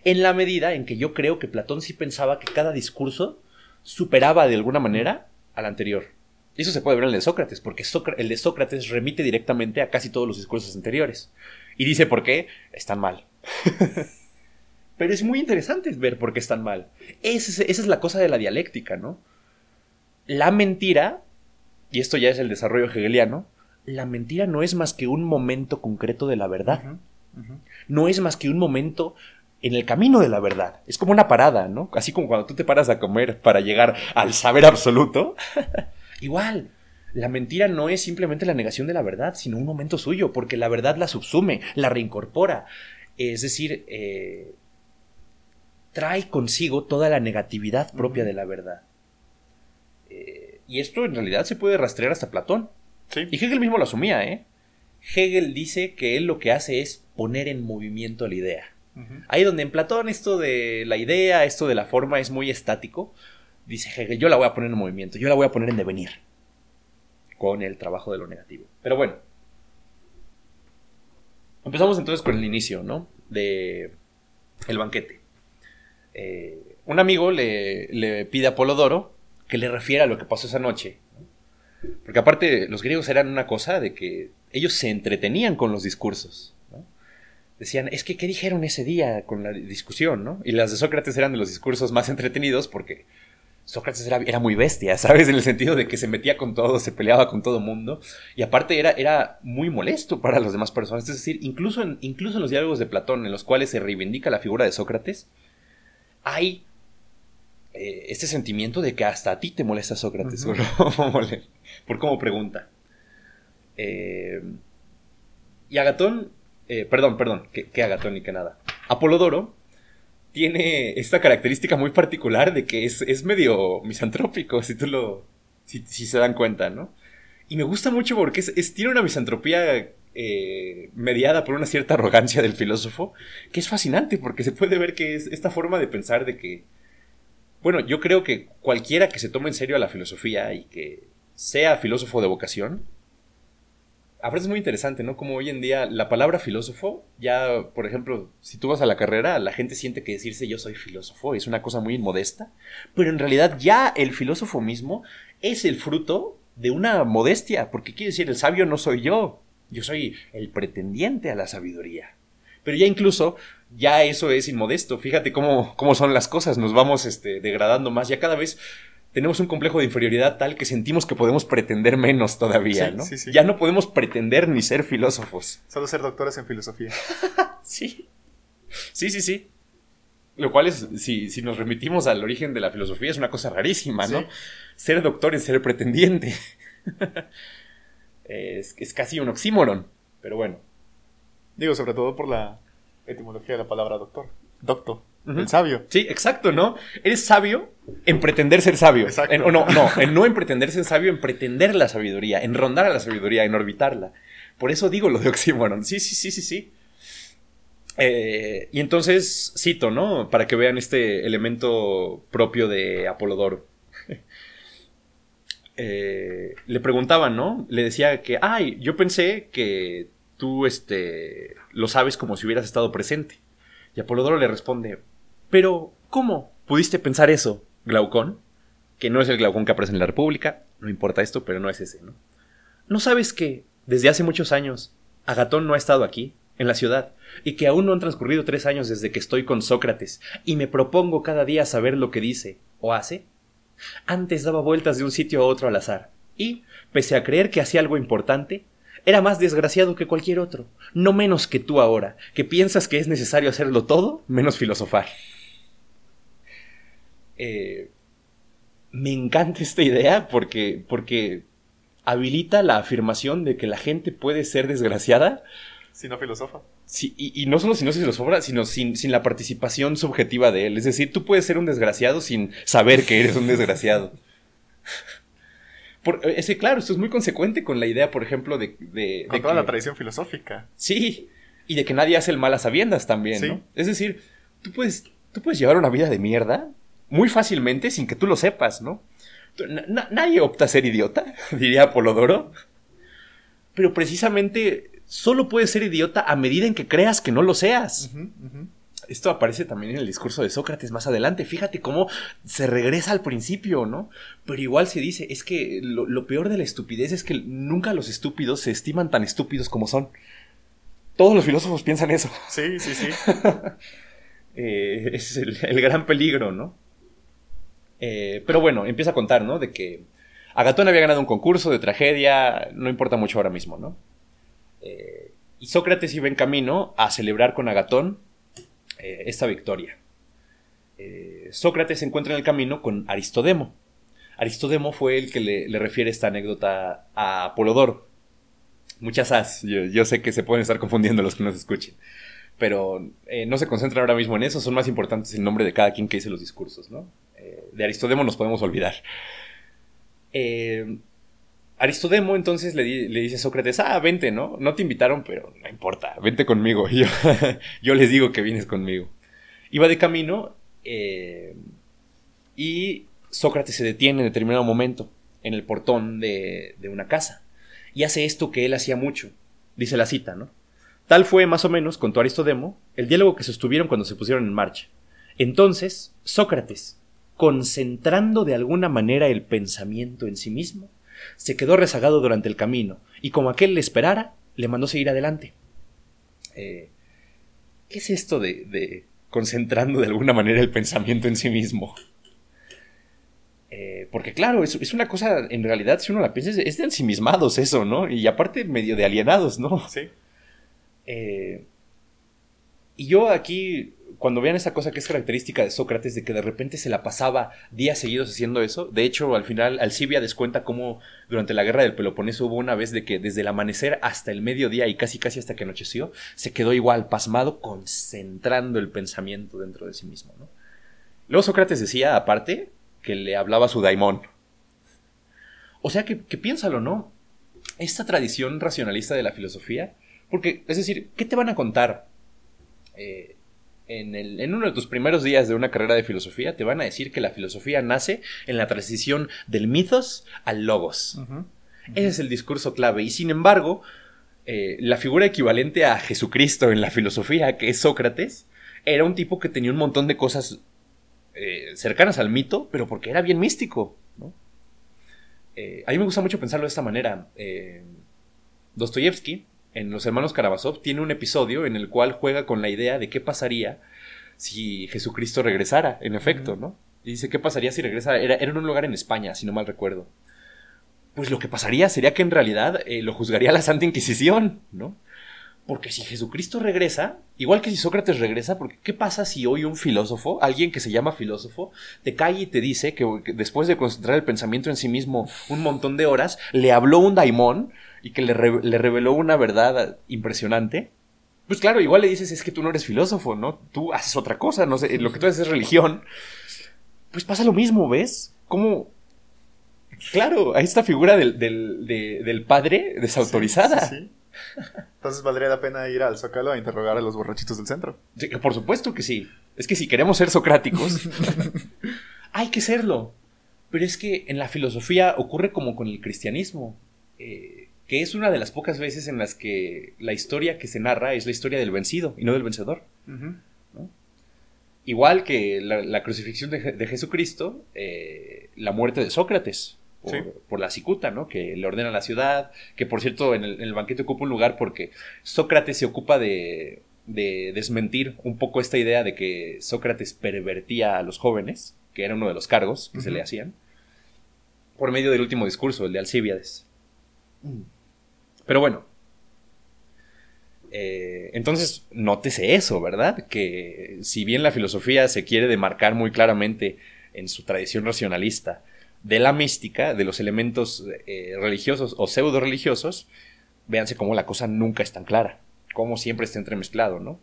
en la medida en que yo creo que Platón sí pensaba que cada discurso superaba de alguna manera al anterior. Eso se puede ver en el de Sócrates, porque el de Sócrates remite directamente a casi todos los discursos anteriores. Y dice por qué están mal. (laughs) Pero es muy interesante ver por qué están mal. Esa es, esa es la cosa de la dialéctica, ¿no? La mentira, y esto ya es el desarrollo hegeliano, la mentira no es más que un momento concreto de la verdad. No es más que un momento en el camino de la verdad. Es como una parada, ¿no? Así como cuando tú te paras a comer para llegar al saber absoluto. (laughs) Igual, la mentira no es simplemente la negación de la verdad, sino un momento suyo, porque la verdad la subsume, la reincorpora. Es decir, eh, trae consigo toda la negatividad propia de la verdad. Eh, y esto en realidad se puede rastrear hasta Platón. Y Hegel mismo lo asumía, ¿eh? Hegel dice que él lo que hace es poner en movimiento la idea. Ahí donde en Platón esto de la idea, esto de la forma es muy estático, dice Hegel, yo la voy a poner en movimiento, yo la voy a poner en devenir. Con el trabajo de lo negativo. Pero bueno. Empezamos entonces con el inicio, ¿no? De el banquete. Eh, un amigo le, pide a Polodoro que le refiera a lo que pasó esa noche. Porque aparte, los griegos eran una cosa de que ellos se entretenían con los discursos. Decían, es que, ¿qué dijeron ese día con la discusión? ¿no? Y las de Sócrates eran de los discursos más entretenidos porque Sócrates era, muy bestia, ¿sabes? En el sentido de que se metía con todo, se peleaba con todo mundo. Y aparte era, era muy molesto para las demás personas. Es decir, incluso en, incluso en los diálogos de Platón, en los cuales se reivindica la figura de Sócrates, hay eh, este sentimiento de que hasta a ti te molesta Sócrates (laughs) por, cómo pregunta. Eh, y Agatón, eh, perdón, perdón, que, Agatón y que nada. Apolodoro tiene esta característica muy particular de que es, medio misantrópico, si tú lo, si, se dan cuenta, ¿no? Y me gusta mucho porque es, tiene una misantropía mediada por una cierta arrogancia del filósofo, que es fascinante porque se puede ver que es esta forma de pensar de que bueno, yo creo que cualquiera que se tome en serio a la filosofía y que sea filósofo de vocación, ahora es muy interesante, ¿no? Como hoy en día la palabra filósofo, ya, por ejemplo, si tú vas a la carrera, la gente siente que decirse yo soy filósofo es una cosa muy inmodesta, pero en realidad ya el filósofo mismo es el fruto de una modestia, porque quiere decir, el sabio no soy yo, yo soy el pretendiente a la sabiduría. Pero ya incluso, ya eso es inmodesto. Fíjate cómo, cómo son las cosas. Nos vamos este, degradando más. Ya cada vez tenemos un complejo de inferioridad tal que sentimos que podemos pretender menos todavía, ¿no? Sí, sí. Ya no podemos pretender ni ser filósofos. Solo ser doctores en filosofía. (laughs) sí. Sí, sí, sí. Lo cual es, si, si, nos remitimos al origen de la filosofía, es una cosa rarísima, ¿no? Ser doctor es ser pretendiente. (laughs) es, es casi un oxímoron, pero bueno. Digo, sobre todo por la etimología de la palabra doctor. Doctor. El sabio. Sí, exacto, ¿no? Eres sabio en pretender ser sabio. Exacto. En, no, no, en no en pretender ser sabio, en pretender la sabiduría, en rondar a la sabiduría, en orbitarla. Por eso digo lo de oxímoron. Sí, sí, sí, sí, sí. Eh, y entonces cito, ¿no? Para que vean este elemento propio de Apolodoro. (laughs) Eh, le preguntaban, ¿no? Le decía que, ay, yo pensé que tú este, lo sabes como si hubieras estado presente. Y Apolodoro le responde, pero ¿cómo pudiste pensar eso, Glaucón? Que no es el Glaucón que aparece en la República, no importa esto, pero no es ese, ¿no? ¿No sabes que desde hace muchos años Agatón no ha estado aquí, en la ciudad, y que aún no han transcurrido tres años desde que estoy con Sócrates, y me propongo cada día saber lo que dice o hace? Antes daba vueltas de un sitio a otro al azar, y, pese a creer que hacía algo importante, era más desgraciado que cualquier otro, no menos que tú ahora, que piensas que es necesario hacerlo todo menos filosofar. Eh, me encanta esta idea porque, porque habilita la afirmación de que la gente puede ser desgraciada. Si no filosofa. Sí, y, no solo si no filosofa, sino sin, sin la participación subjetiva de él. Es decir, tú puedes ser un desgraciado sin saber que eres un desgraciado. (laughs) Por, eh, ese, claro, esto es muy consecuente con la idea, por ejemplo, de... de con toda la tradición filosófica. Sí, y de que nadie hace el mal a sabiendas también, ¿no? Es decir, tú puedes, tú puedes llevar una vida de mierda muy fácilmente sin que tú lo sepas, ¿no? nadie opta a ser idiota, (laughs) diría Apolodoro. Pero precisamente solo puedes ser idiota a medida en que creas que no lo seas esto aparece también en el discurso de Sócrates más adelante. Fíjate cómo se regresa al principio, ¿no? Pero igual se dice, es que lo, peor de la estupidez es que nunca los estúpidos se estiman tan estúpidos como son. Todos los filósofos piensan eso. Sí, sí, sí. (laughs) Eh, es el, el, gran peligro, ¿no? Eh, pero bueno, empieza a contar, ¿no? De que Agatón había ganado un concurso de tragedia, no importa mucho ahora mismo, ¿no? Eh, y Sócrates iba en camino a celebrar con Agatón eh, esta victoria. Eh, Sócrates se encuentra en el camino con Aristodemo. Aristodemo fue el que le, refiere esta anécdota a Apolodoro. Muchas as, yo, sé que se pueden estar confundiendo los que nos escuchen, pero eh, no se concentran ahora mismo en eso, son más importantes el nombre de cada quien que dice los discursos, ¿no? De Aristodemo nos podemos olvidar. Eh, Aristodemo entonces le, dice a Sócrates, ah, vente, ¿no? No te invitaron, pero no importa, vente conmigo. (laughs) Yo, yo les digo que vienes conmigo. Iba de camino eh, y Sócrates se detiene en determinado momento en el portón de, de una casa y hace esto que él hacía mucho. Dice la cita, ¿no? Tal fue, más o menos, contó Aristodemo, el diálogo que sostuvieron cuando se pusieron en marcha. Entonces, Sócrates, concentrando de alguna manera el pensamiento en sí mismo, se quedó rezagado durante el camino, y como aquel le esperara, le mandó seguir adelante. Eh, ¿Qué es esto de, de, concentrando de alguna manera el pensamiento en sí mismo? Eh, porque claro, es, es, una cosa, en realidad, si uno la piensa, es de ensimismados eso, ¿no? Y aparte medio de alienados, ¿no? Sí. Eh, y yo aquí cuando vean esa cosa que es característica de Sócrates, de que de repente se la pasaba días seguidos haciendo eso, de hecho, al final, Alcibia descuenta cómo durante la guerra del Peloponeso hubo una vez de que desde el amanecer hasta el mediodía y casi casi hasta que anocheció, se quedó igual, pasmado, concentrando el pensamiento dentro de sí mismo. Luego Sócrates decía, aparte, que le hablaba a su daimón. O sea que, que piénsalo, ¿no? Esta tradición racionalista de la filosofía, porque, es decir, ¿qué te van a contar? Eh, en, el, en, uno de tus primeros días de una carrera de filosofía te van a decir que la filosofía nace en la transición del mitos al logos. Uh -huh. Uh -huh. Ese es el discurso clave. Y sin embargo, eh, la figura equivalente a Jesucristo en la filosofía, que es Sócrates, era un tipo que tenía un montón de cosas eh, cercanas al mito, pero porque era bien místico. ¿no? Eh, a mí me gusta mucho pensarlo de esta manera. Dostoyevsky, en Los Hermanos Karamazov tiene un episodio en el cual juega con la idea de qué pasaría si Jesucristo regresara, en efecto, ¿no? Y dice, ¿qué pasaría si regresara? Era, era en un lugar en España, si no mal recuerdo. Pues lo que pasaría sería que en realidad eh, lo juzgaría la Santa Inquisición, ¿no? Porque si Jesucristo regresa, igual que si Sócrates regresa, porque ¿qué pasa si hoy un filósofo, alguien que se llama filósofo, te cae y te dice que, que después de concentrar el pensamiento en sí mismo un montón de horas, le habló un daimón y que le, re le, reveló una verdad impresionante, pues claro, igual le dices, es que tú no eres filósofo, ¿no? Tú haces otra cosa, no sé, lo que tú haces es religión. Pues pasa lo mismo, ¿ves? Como... Claro, hay esta figura del, del, de, del padre desautorizada. Sí, sí, sí. Entonces valdría la pena ir al Zócalo a interrogar a los borrachitos del centro. Sí, por supuesto que sí. Es que si queremos ser socráticos, (laughs) hay que serlo. Pero es que en la filosofía ocurre como con el cristianismo. Eh, que es una de las pocas veces en las que la historia que se narra es la historia del vencido y no del vencedor. Uh -huh. ¿no? Igual que la, la crucifixión de, de Jesucristo, eh, la muerte de Sócrates por, sí. por, la cicuta, ¿no? que le ordena la ciudad, que por cierto en el, en el, banquete ocupa un lugar porque Sócrates se ocupa de, de desmentir un poco esta idea de que Sócrates pervertía a los jóvenes, que era uno de los cargos que uh -huh. se le hacían, por medio del último discurso, el de Alcíbiades. Mm. Pero bueno. Eh, entonces, nótese eso, ¿verdad? Que si bien la filosofía se quiere demarcar muy claramente en su tradición racionalista de la mística, de los elementos eh, religiosos o pseudo religiosos, véanse cómo la cosa nunca es tan clara, cómo siempre está entremezclado, ¿no?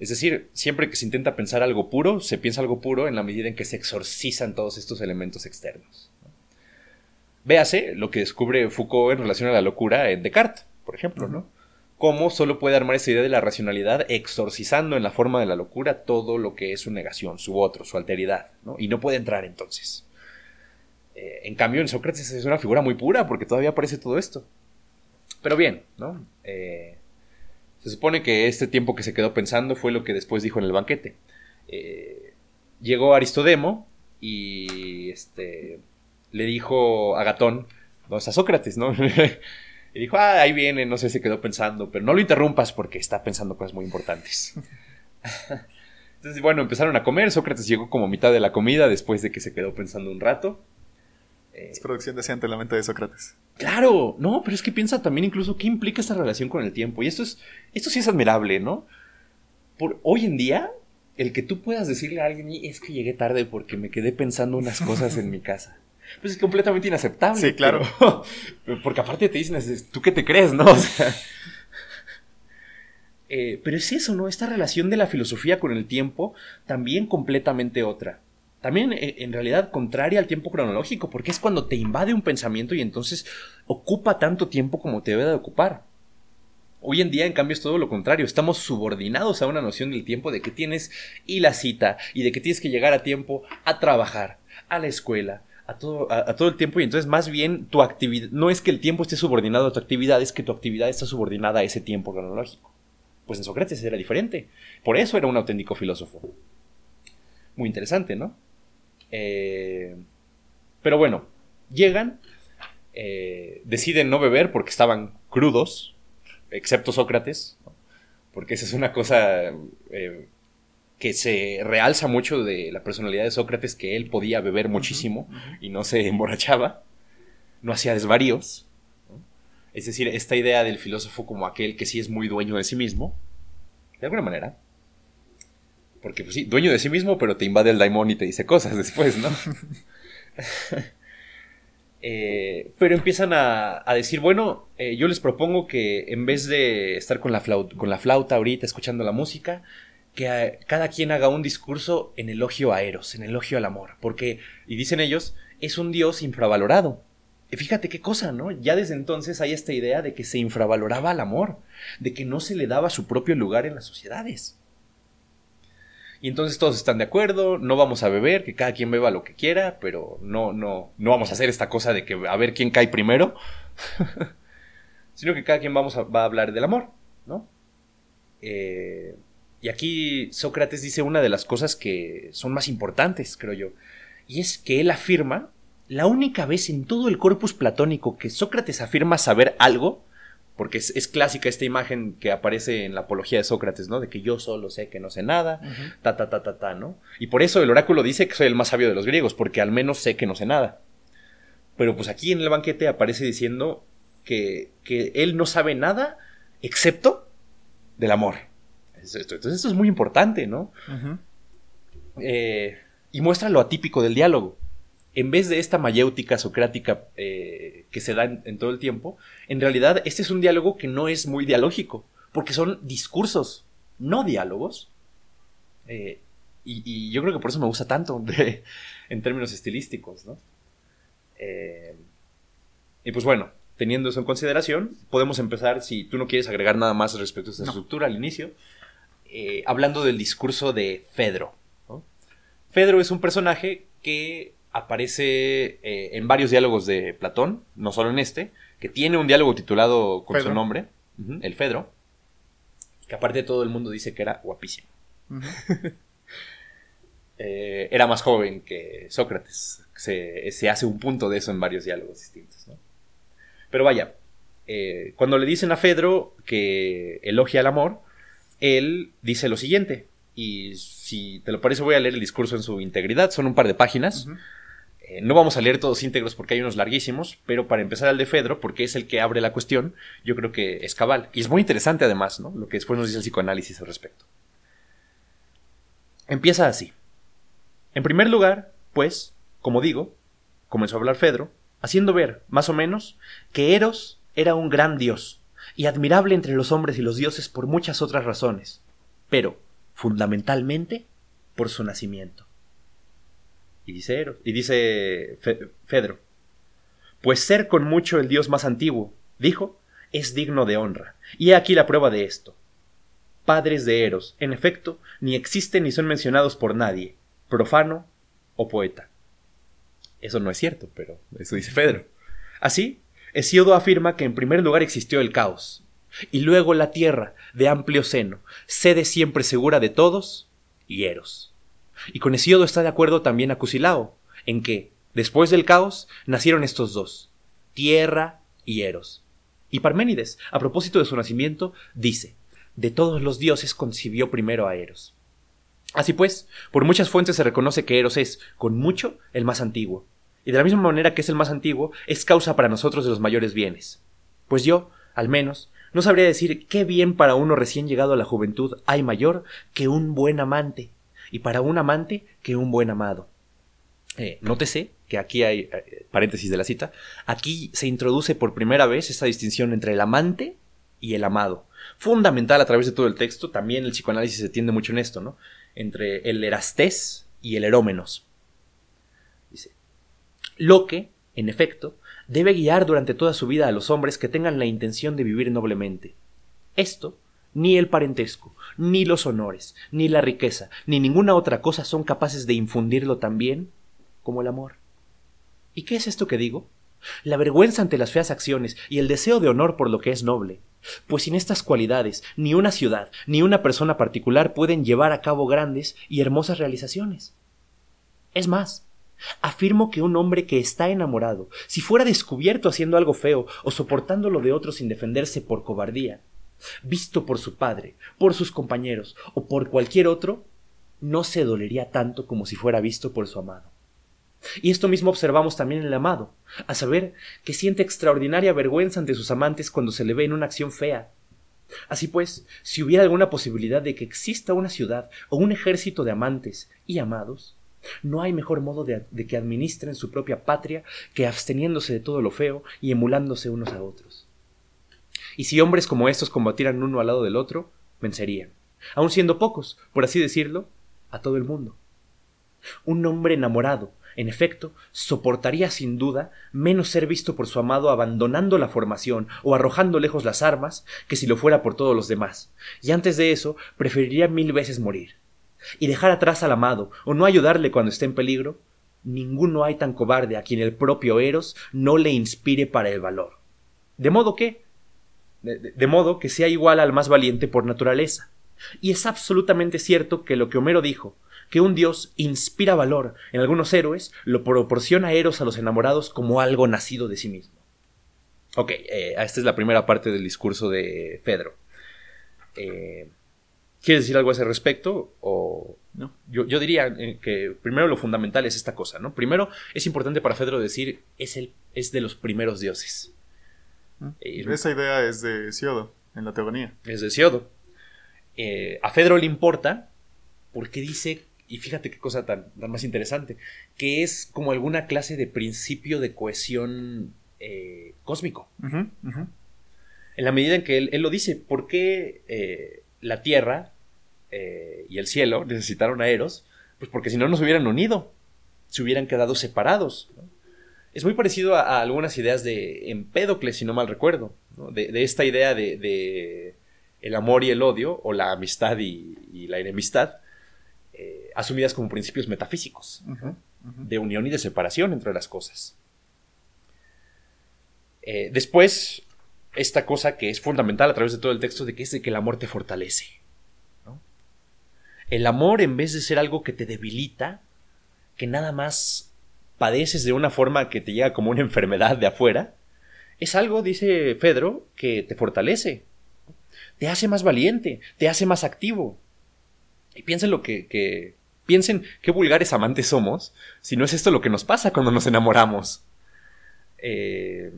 Es decir, siempre que se intenta pensar algo puro, se piensa algo puro en la medida en que se exorcizan todos estos elementos externos. Véase lo que descubre Foucault en relación a la locura en Descartes, por ejemplo, ¿no? Cómo solo puede armar esa idea de la racionalidad exorcizando en la forma de la locura todo lo que es su negación, su otro, su alteridad, ¿no? Y no puede entrar entonces. Eh, en cambio, en Sócrates es una figura muy pura porque todavía aparece todo esto. Pero bien, ¿no? Eh, se supone que este tiempo que se quedó pensando fue lo que después dijo en el banquete. Eh, llegó Aristodemo y este le dijo a Gatón, o sea, Sócrates, ¿no? (laughs) Y dijo, ah, ahí viene, no sé, se quedó pensando, pero no lo interrumpas porque está pensando cosas muy importantes. (laughs) Entonces, bueno, empezaron a comer, Sócrates llegó como mitad de la comida después de que se quedó pensando un rato. Es producción decente la mente de Sócrates. Claro, no, pero es que piensa también incluso qué implica esta relación con el tiempo. Y esto es, esto sí es admirable, ¿no? Por hoy en día, el que tú puedas decirle a alguien, es que llegué tarde porque me quedé pensando unas cosas en mi casa. (laughs) Pues es completamente inaceptable. Sí, claro. (laughs) porque aparte te dicen, ¿tú qué te crees, no? (laughs) O sea, eh, pero es eso, ¿no? Esta relación de la filosofía con el tiempo, también completamente otra. También eh, en realidad contraria al tiempo cronológico, porque es cuando te invade un pensamiento y entonces ocupa tanto tiempo como te debe de ocupar. Hoy en día, en cambio, es todo lo contrario. Estamos subordinados a una noción del tiempo de que tienes y la cita y de que tienes que llegar a tiempo a trabajar, a la escuela, a todo, a, todo el tiempo. Y entonces, más bien, tu actividad, no es que el tiempo esté subordinado a tu actividad, es que tu actividad está subordinada a ese tiempo cronológico. Pues en Sócrates era diferente. Por eso era un auténtico filósofo. Muy interesante, ¿no? Eh, pero bueno, llegan, eh, deciden no beber porque estaban crudos, excepto Sócrates, porque esa es una cosa eh, que se realza mucho de la personalidad de Sócrates, que él podía beber muchísimo y no se (laughs) emborrachaba, no hacía desvaríos. Es decir, esta idea del filósofo como aquel que sí es muy dueño de sí mismo, de alguna manera. Porque, pues sí, dueño de sí mismo, pero te invade el daimon y te dice cosas después, ¿no? (laughs) Eh, pero empiezan a, decir, bueno, eh, yo les propongo que en vez de estar con la, flauta, con la flauta ahorita escuchando la música, que eh, cada quien haga un discurso en elogio a Eros, en elogio al amor, porque, y dicen ellos, es un dios infravalorado. Y fíjate qué cosa, ¿no? Ya desde entonces hay esta idea de que se infravaloraba al amor, de que no se le daba su propio lugar en las sociedades. Y entonces todos están de acuerdo, no vamos a beber, que cada quien beba lo que quiera, pero no, no, no vamos a hacer esta cosa de que a ver quién cae primero, (laughs) sino que cada quien vamos a, va a hablar del amor, ¿no? Eh, y aquí Sócrates dice una de las cosas que son más importantes, creo yo, y es que él afirma, la única vez en todo el corpus platónico que Sócrates afirma saber algo, porque es, clásica esta imagen que aparece en la apología de Sócrates, ¿no? De que yo solo sé que no sé nada, ta, ta, ta, ta, ta, ¿no? Y por eso el oráculo dice que soy el más sabio de los griegos, porque al menos sé que no sé nada. Pero pues aquí en el banquete aparece diciendo que, que él no sabe nada excepto del amor. Entonces esto es muy importante, ¿no? Eh, y muestra lo atípico del diálogo en vez de esta mayéutica socrática eh, que se da en, todo el tiempo, en realidad este es un diálogo que no es muy dialógico, porque son discursos, no diálogos. Eh, y, yo creo que por eso me gusta tanto (laughs) en términos estilísticos, ¿no? Y pues bueno, teniendo eso en consideración, podemos empezar, si tú no quieres agregar nada más respecto a esta estructura al inicio, hablando del discurso de Fedro. Fedro es un personaje que aparece eh, en varios diálogos de Platón, no solo en este, que tiene un diálogo titulado con su nombre, el Fedro, que aparte todo el mundo dice que era guapísimo. (laughs) Eh, era más joven que Sócrates, se, hace un punto de eso en varios diálogos distintos. Pero vaya, eh, cuando le dicen a Fedro que elogia el amor, él dice lo siguiente, y si te lo parece voy a leer el discurso en su integridad, son un par de páginas. Eh, no vamos a leer todos íntegros porque hay unos larguísimos, pero para empezar al de Fedro, porque es el que abre la cuestión, yo creo que es cabal. Y es muy interesante además, ¿no? Lo que después nos dice el psicoanálisis al respecto. Empieza así. En primer lugar, pues, como digo, comenzó a hablar Fedro, haciendo ver, más o menos, que Eros era un gran dios, y admirable entre los hombres y los dioses por muchas otras razones, pero, fundamentalmente, por su nacimiento. Y dice, y dice Fedro, pues ser con mucho el dios más antiguo, dijo, es digno de honra. Y he aquí la prueba de esto. Padres de Eros, en efecto, ni existen ni son mencionados por nadie, profano o poeta. Eso no es cierto, pero eso dice Fedro. Así, Hesiodo afirma que en primer lugar existió el caos, y luego la tierra, de amplio seno, sede siempre segura de todos, y Eros. Y con Hesiodo está de acuerdo también Acusilao, en que, después del caos, nacieron estos dos, Tierra y Eros. Y Parménides, a propósito de su nacimiento, dice, de todos los dioses concibió primero a Eros. Así pues, por muchas fuentes se reconoce que Eros es, con mucho, el más antiguo, y de la misma manera que es el más antiguo, es causa para nosotros de los mayores bienes. Pues yo, al menos, no sabría decir qué bien para uno recién llegado a la juventud hay mayor que un buen amante, y para un amante que un buen amado. Eh, nótese que aquí hay eh, paréntesis de la cita, aquí se introduce por primera vez esta distinción entre el amante y el amado. Fundamental a través de todo el texto, también el psicoanálisis se tiende mucho en esto, ¿no? Entre el erastés y el erómenos. Lo que, en efecto, debe guiar durante toda su vida a los hombres que tengan la intención de vivir noblemente. Esto, ni el parentesco, ni los honores, ni la riqueza, ni ninguna otra cosa son capaces de infundirlo tan bien como el amor. ¿Y qué es esto que digo? La vergüenza ante las feas acciones y el deseo de honor por lo que es noble. Pues sin estas cualidades, ni una ciudad, ni una persona particular pueden llevar a cabo grandes y hermosas realizaciones. Es más, afirmo que un hombre que está enamorado, si fuera descubierto haciendo algo feo o soportando lo de otros sin defenderse por cobardía, visto por su padre, por sus compañeros o por cualquier otro, no se dolería tanto como si fuera visto por su amado. Y esto mismo observamos también en el amado, a saber, que siente extraordinaria vergüenza ante sus amantes cuando se le ve en una acción fea. Así pues, si hubiera alguna posibilidad de que exista una ciudad o un ejército de amantes y amados, no hay mejor modo de, que administren su propia patria que absteniéndose de todo lo feo y emulándose unos a otros. Y si hombres como estos combatieran uno al lado del otro, vencerían, aun siendo pocos, por así decirlo, a todo el mundo. Un hombre enamorado, en efecto, soportaría sin duda menos ser visto por su amado abandonando la formación o arrojando lejos las armas que si lo fuera por todos los demás, y antes de eso preferiría mil veces morir. Y dejar atrás al amado o no ayudarle cuando esté en peligro, ninguno hay tan cobarde a quien el propio Eros no le inspire para el valor. De modo que, de, modo que sea igual al más valiente por naturaleza. Y es absolutamente cierto que lo que Homero dijo, que un dios inspira valor en algunos héroes, lo proporciona Eros a los enamorados como algo nacido de sí mismo. Ok, eh, esta es la primera parte del discurso de Fedro. Eh, ¿Quieres decir algo a ese respecto? O no. Yo, yo diría eh, que primero lo fundamental es esta cosa, ¿no? Primero es importante para Fedro decir es el es de los primeros dioses. Mm. Esa idea es de Siodo en la teogonía. Es de Siodo. a Fedro le importa porque dice y fíjate qué cosa tan, más interesante, que es como alguna clase de principio de cohesión eh, cósmico. En la medida en que él, lo dice, ¿por qué eh, la Tierra eh, y el cielo necesitaron a Eros? Pues porque si no nos hubieran unido, se hubieran quedado separados. Es muy parecido a, algunas ideas de Empédocles, si no mal recuerdo, de, esta idea de, el amor y el odio, o la amistad y la enemistad, eh, asumidas como principios metafísicos, de unión y de separación entre las cosas. Eh, después, esta cosa que es fundamental a través de todo el texto, de que es de que el amor te fortalece. El amor, en vez de ser algo que te debilita, que nada más padeces de una forma que te llega como una enfermedad de afuera, es algo, dice Pedro, que te fortalece, te hace más valiente, te hace más activo, y piensen lo que, piensen qué vulgares amantes somos, si no es esto lo que nos pasa cuando nos enamoramos. Eh,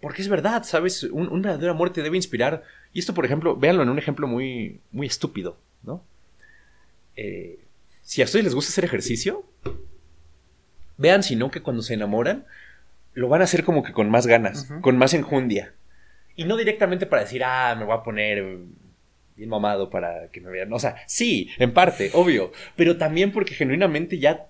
porque es verdad, ¿sabes? Un, verdadero amor te debe inspirar. Y esto, por ejemplo, véanlo en un ejemplo muy, muy estúpido, ¿no? Eh, si a ustedes les gusta hacer ejercicio, vean si no que cuando se enamoran, lo van a hacer como que con más ganas, con más enjundia. Y no directamente para decir, ah, me voy a poner bien mamado para que me vean. O sea, sí, en parte, obvio, pero también porque genuinamente ya,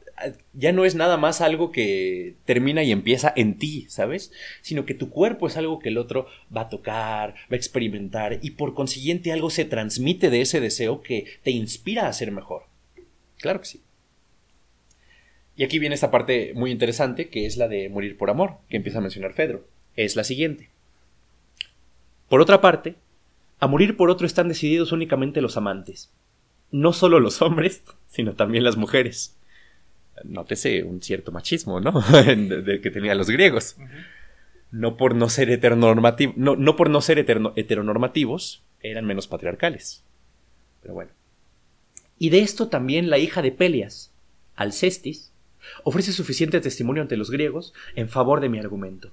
ya no es nada más algo que termina y empieza en ti, ¿sabes? Sino que tu cuerpo es algo que el otro va a tocar, va a experimentar y por consiguiente algo se transmite de ese deseo que te inspira a ser mejor. Claro que sí. Y aquí viene esta parte muy interesante que es la de morir por amor, que empieza a mencionar Fedro. Es la siguiente. Por otra parte, a morir por otro están decididos únicamente los amantes. No solo los hombres, sino también las mujeres. Nótese un cierto machismo, ¿no? (laughs) de, que tenían los griegos. no por no ser heteronormativos, no, no por no ser heteronormativos, eran menos patriarcales. Pero bueno. Y de esto también la hija de Pelias, Alcestis, ofrece suficiente testimonio ante los griegos en favor de mi argumento,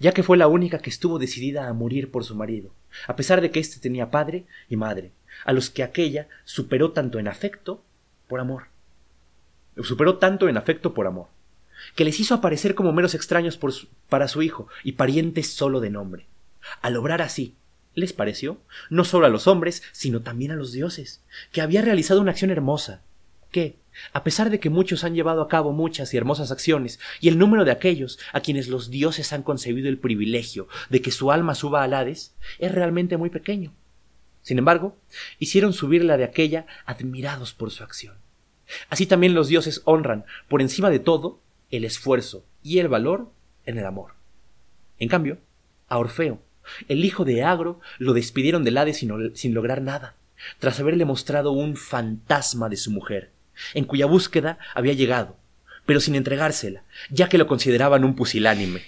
ya que fue la única que estuvo decidida a morir por su marido, a pesar de que éste tenía padre y madre, a los que aquella superó tanto en afecto por amor. Superó tanto en afecto por amor, que les hizo aparecer como meros extraños para su hijo y parientes solo de nombre. Al obrar así, les pareció, no solo a los hombres, sino también a los dioses, que había realizado una acción hermosa, que, a pesar de que muchos han llevado a cabo muchas y hermosas acciones, y el número de aquellos a quienes los dioses han concebido el privilegio de que su alma suba al Hades, es realmente muy pequeño. Sin embargo, hicieron subir la de aquella admirados por su acción. Así también los dioses honran, por encima de todo, el esfuerzo y el valor en el amor. En cambio, a Orfeo, el hijo de Agro, lo despidieron del Hades sin, sin lograr nada, tras haberle mostrado un fantasma de su mujer, en cuya búsqueda había llegado, pero sin entregársela, ya que lo consideraban un pusilánime,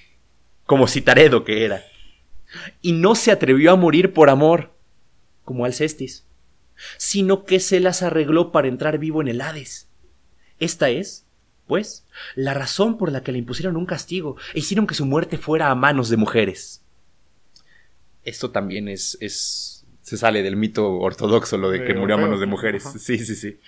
como Citaredo que era. Y no se atrevió a morir por amor, como Alcestis, sino que se las arregló para entrar vivo en el Hades. Esta es, pues, la razón por la que le impusieron un castigo e hicieron que su muerte fuera a manos de mujeres. Esto también es, es se sale del mito ortodoxo, lo de que murió a manos de mujeres. Sí, sí, sí.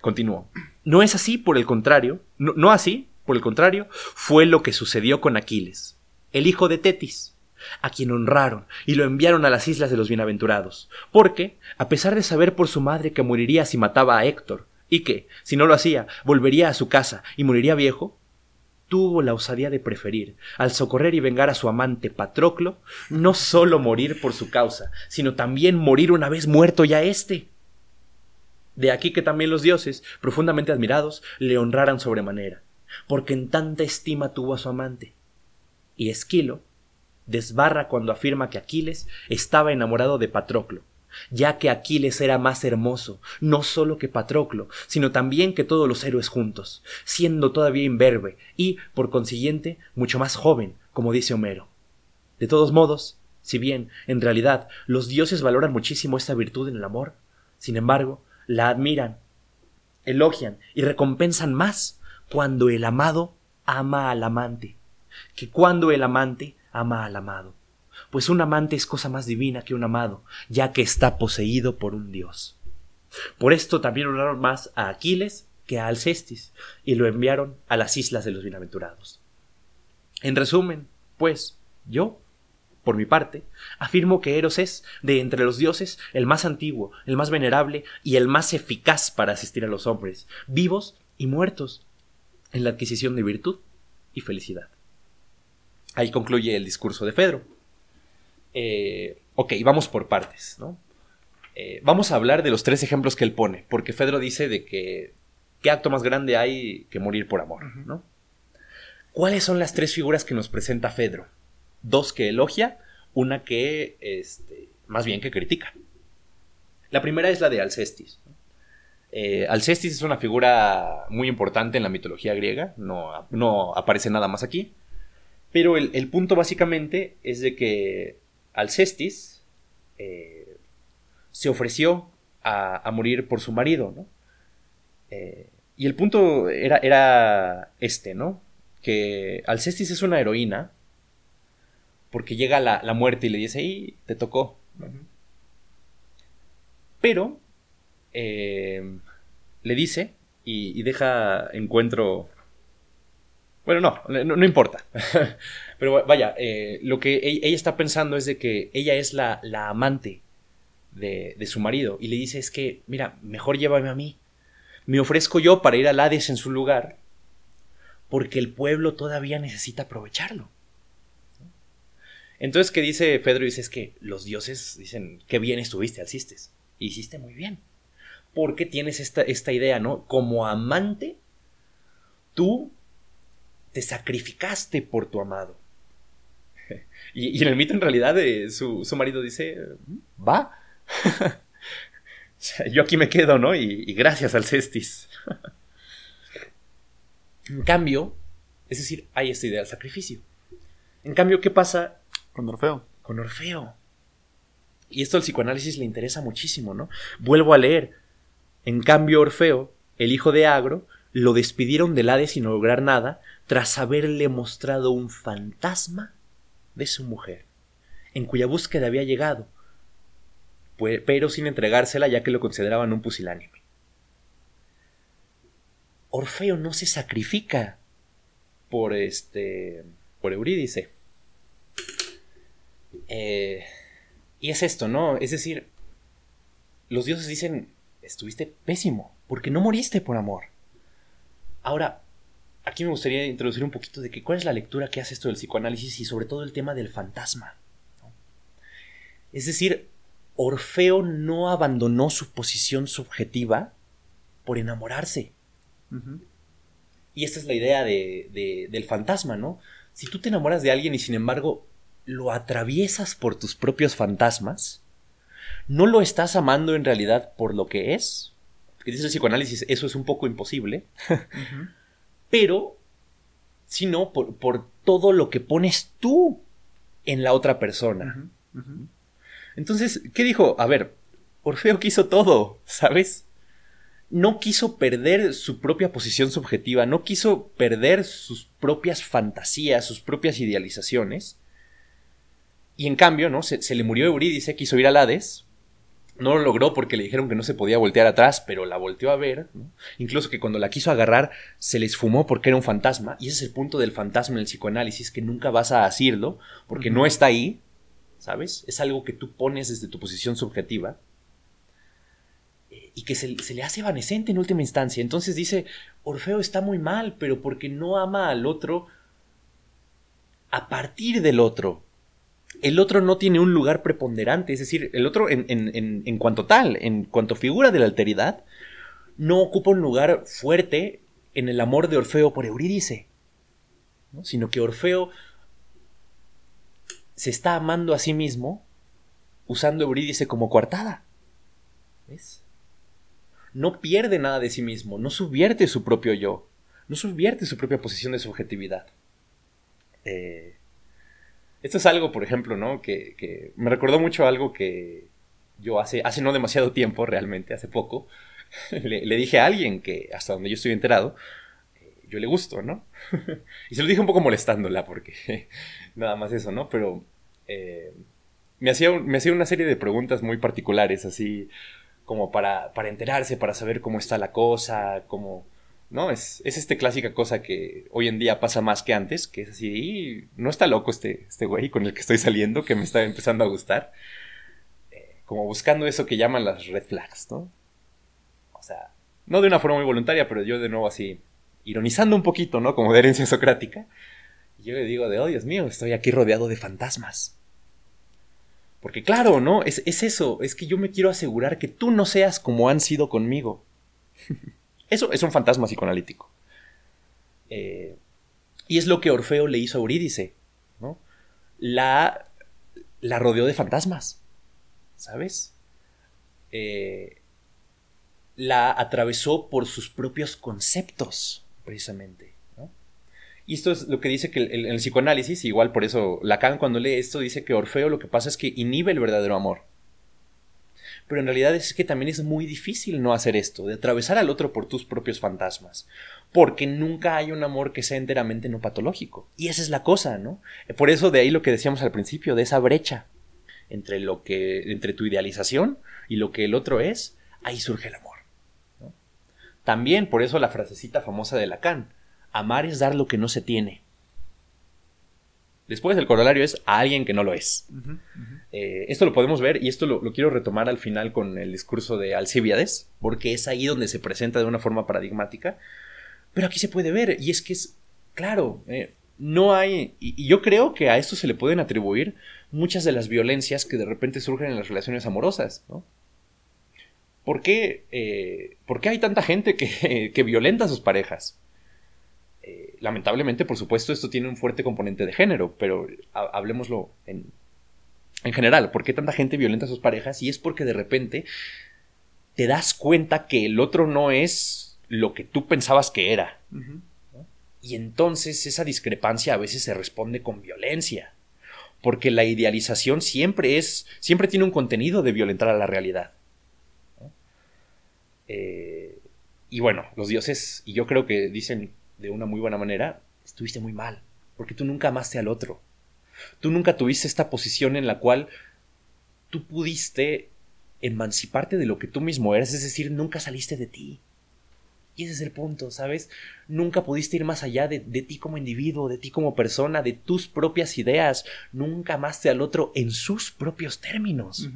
Continúo. No es así, por el contrario, no, no así, por el contrario, fue lo que sucedió con Aquiles, el hijo de Tetis, a quien honraron y lo enviaron a las islas de los bienaventurados, porque, a pesar de saber por su madre que moriría si mataba a Héctor, y que, si no lo hacía, volvería a su casa y moriría viejo, tuvo la osadía de preferir, al socorrer y vengar a su amante Patroclo, no sólo morir por su causa, sino también morir una vez muerto ya éste. De aquí que también los dioses, profundamente admirados, le honraran sobremanera, porque en tanta estima tuvo a su amante. Y Esquilo desbarra cuando afirma que Aquiles estaba enamorado de Patroclo, ya que Aquiles era más hermoso, no solo que Patroclo, sino también que todos los héroes juntos, siendo todavía imberbe y, por consiguiente, mucho más joven, como dice Homero. De todos modos, si bien, en realidad, los dioses valoran muchísimo esta virtud en el amor, sin embargo, la admiran, elogian y recompensan más cuando el amado ama al amante, que cuando el amante ama al amado. Pues un amante es cosa más divina que un amado, ya que está poseído por un dios. Por esto también honraron más a Aquiles que a Alcestis, y lo enviaron a las islas de los bienaventurados. En resumen, pues, yo por mi parte, afirmo que Eros es, de entre los dioses, el más antiguo, el más venerable y el más eficaz para asistir a los hombres, vivos y muertos, en la adquisición de virtud y felicidad. Ahí concluye el discurso de Fedro. Eh, ok, vamos por partes, ¿no? Eh, vamos a hablar de los tres ejemplos que él pone, porque Fedro dice de que qué acto más grande hay que morir por amor, ¿no? ¿Cuáles son las tres figuras que nos presenta Fedro? dos que elogia, una que, este, más bien que critica. La primera es la de Alcestis. Eh, Alcestis es una figura muy importante en la mitología griega, no, no aparece nada más aquí, pero el, punto básicamente es de que Alcestis eh, se ofreció a, morir por su marido, ¿no? Eh, y el punto era, era este, ¿no? Que Alcestis es una heroína porque llega la, muerte y le dice, ¡y te tocó! Pero eh, le dice y, deja encuentro... Bueno, no, no, importa. (laughs) Pero vaya, eh, lo que ella está pensando es de que ella es la, la amante de, de, su marido y le dice es que, mira, mejor llévame a mí. Me ofrezco yo para ir al Hades en su lugar porque el pueblo todavía necesita aprovecharlo. Entonces, ¿qué dice Fedro? Dice, es que los dioses dicen, qué bien estuviste, Alcistes. Hiciste muy bien. Porque tienes esta, esta idea, ¿no? Como amante, tú te sacrificaste por tu amado. (laughs) y, en el mito, en realidad, eh, su, marido dice, va. (laughs) Yo aquí me quedo, ¿no? Y, y gracias al cestis. (laughs) en cambio, es decir, hay esta idea del sacrificio. En cambio, ¿qué pasa Con Orfeo. con Orfeo? Y esto al psicoanálisis le interesa muchísimo, ¿no? Vuelvo a leer. En cambio, Orfeo, el hijo de Agro, lo despidieron del Hades sin lograr nada, tras haberle mostrado un fantasma de su mujer, en cuya búsqueda había llegado, pues- pero sin entregársela ya que lo consideraban un pusilánime. Orfeo no se sacrifica por este. por Eurídice. Eh, y es esto, ¿no? Es decir, los dioses dicen, estuviste pésimo, porque no moriste por amor. Ahora, aquí me gustaría introducir un poquito de que cuál es la lectura que hace esto del psicoanálisis y sobre todo el tema del fantasma. ¿no? Es decir, Orfeo no abandonó su posición subjetiva por enamorarse. Y esta es la idea de- de- del fantasma, ¿no? Si tú te enamoras de alguien y sin embargo lo atraviesas por tus propios fantasmas, no lo estás amando en realidad por lo que es. Porque dice el psicoanálisis, eso es un poco imposible. Pero sino por, por todo lo que pones tú en la otra persona. Entonces, ¿qué dijo? A ver, Orfeo quiso todo, ¿sabes? No quiso perder su propia posición subjetiva, no quiso perder sus propias fantasías, sus propias idealizaciones. Y en cambio, ¿no? Se, se le murió Eurídice, quiso ir al Hades. No lo logró porque le dijeron que no se podía voltear atrás, pero la volteó a ver. ¿no? Incluso que cuando la quiso agarrar, se le esfumó porque era un fantasma. Y ese es el punto del fantasma en el psicoanálisis, que nunca vas a asirlo, porque no está ahí, ¿sabes? Es algo que tú pones desde tu posición subjetiva eh, y que se, se le hace evanescente en última instancia. Entonces dice, Orfeo está muy mal, pero porque no ama al otro a partir del otro. El otro no tiene un lugar preponderante, es decir, el otro en, en- en- en cuanto tal, en cuanto figura de la alteridad, no ocupa un lugar fuerte en el amor de Orfeo por Eurídice, ¿no? sino que Orfeo se está amando a sí mismo usando Eurídice como coartada. ¿Ves? No pierde nada de sí mismo, no subvierte su propio yo, no subvierte su propia posición de subjetividad. Eh, esto es algo, por ejemplo, ¿no? Que, que me recordó mucho algo que yo hace, hace no demasiado tiempo, realmente, hace poco, (laughs) le, le dije a alguien que, hasta donde yo estoy enterado, eh, yo le gusto, ¿no? (laughs) y se lo dije un poco molestándola, porque (laughs) nada más eso, ¿no? Pero eh, me, hacía, me hacía una serie de preguntas muy particulares, así como para, para enterarse, para saber cómo está la cosa, cómo... ¿No? Es, es esta clásica cosa que hoy en día pasa más que antes, que es así, "Y no está loco este, este güey con el que estoy saliendo, que me está empezando a gustar. Eh, como buscando eso que llaman las red flags, ¿no? O sea, no de una forma muy voluntaria, pero yo de nuevo así, ironizando un poquito, ¿no? Como de herencia socrática. Yo le digo de, oh Dios mío, estoy aquí rodeado de fantasmas. Porque claro, ¿no? Es, es eso, es que yo me quiero asegurar que tú no seas como han sido conmigo. Eso es un fantasma psicoanalítico. Eh, y es lo que Orfeo le hizo a Eurídice, ¿no? La, la rodeó de fantasmas, ¿sabes? Eh, la atravesó por sus propios conceptos, precisamente. Y esto es lo que dice que el- el psicoanálisis, igual por eso Lacan cuando lee esto dice que Orfeo lo que pasa es que inhibe el verdadero amor. Pero en realidad es que también es muy difícil no hacer esto, de atravesar al otro por tus propios fantasmas. Porque nunca hay un amor que sea enteramente no patológico. Y esa es la cosa, ¿no? Por eso de ahí lo que decíamos al principio, de esa brecha entre lo que. entre tu idealización y lo que el otro es, ahí surge el amor. También por eso la frasecita famosa de Lacan. Amar es dar lo que no se tiene. Después el corolario es a alguien que no lo es. Eh, esto lo podemos ver y esto lo, lo quiero retomar al final con el discurso de Alcibiades, porque es ahí donde se presenta de una forma paradigmática. Pero aquí se puede ver y es que es claro, eh, no hay, y, y yo creo que a esto se le pueden atribuir muchas de las violencias que de repente surgen en las relaciones amorosas, ¿no? ¿Por qué, eh, por qué hay tanta gente que, (laughs) que violenta a sus parejas? Lamentablemente, por supuesto, esto tiene un fuerte componente de género, pero ha- hablemoslo en, en general, ¿por qué tanta gente violenta a sus parejas? Y es porque de repente te das cuenta que el otro no es lo que tú pensabas que era. Y entonces esa discrepancia a veces se responde con violencia. Porque la idealización siempre es. siempre tiene un contenido de violentar a la realidad. Eh, y bueno, los dioses, y yo creo que dicen de una muy buena manera, estuviste muy mal. Porque tú nunca amaste al otro. Tú nunca tuviste esta posición en la cual tú pudiste emanciparte de lo que tú mismo eres, es decir, nunca saliste de ti. Y ese es el punto, ¿sabes? Nunca pudiste ir más allá de, ti como individuo, de ti como persona, de tus propias ideas. Nunca amaste al otro en sus propios términos.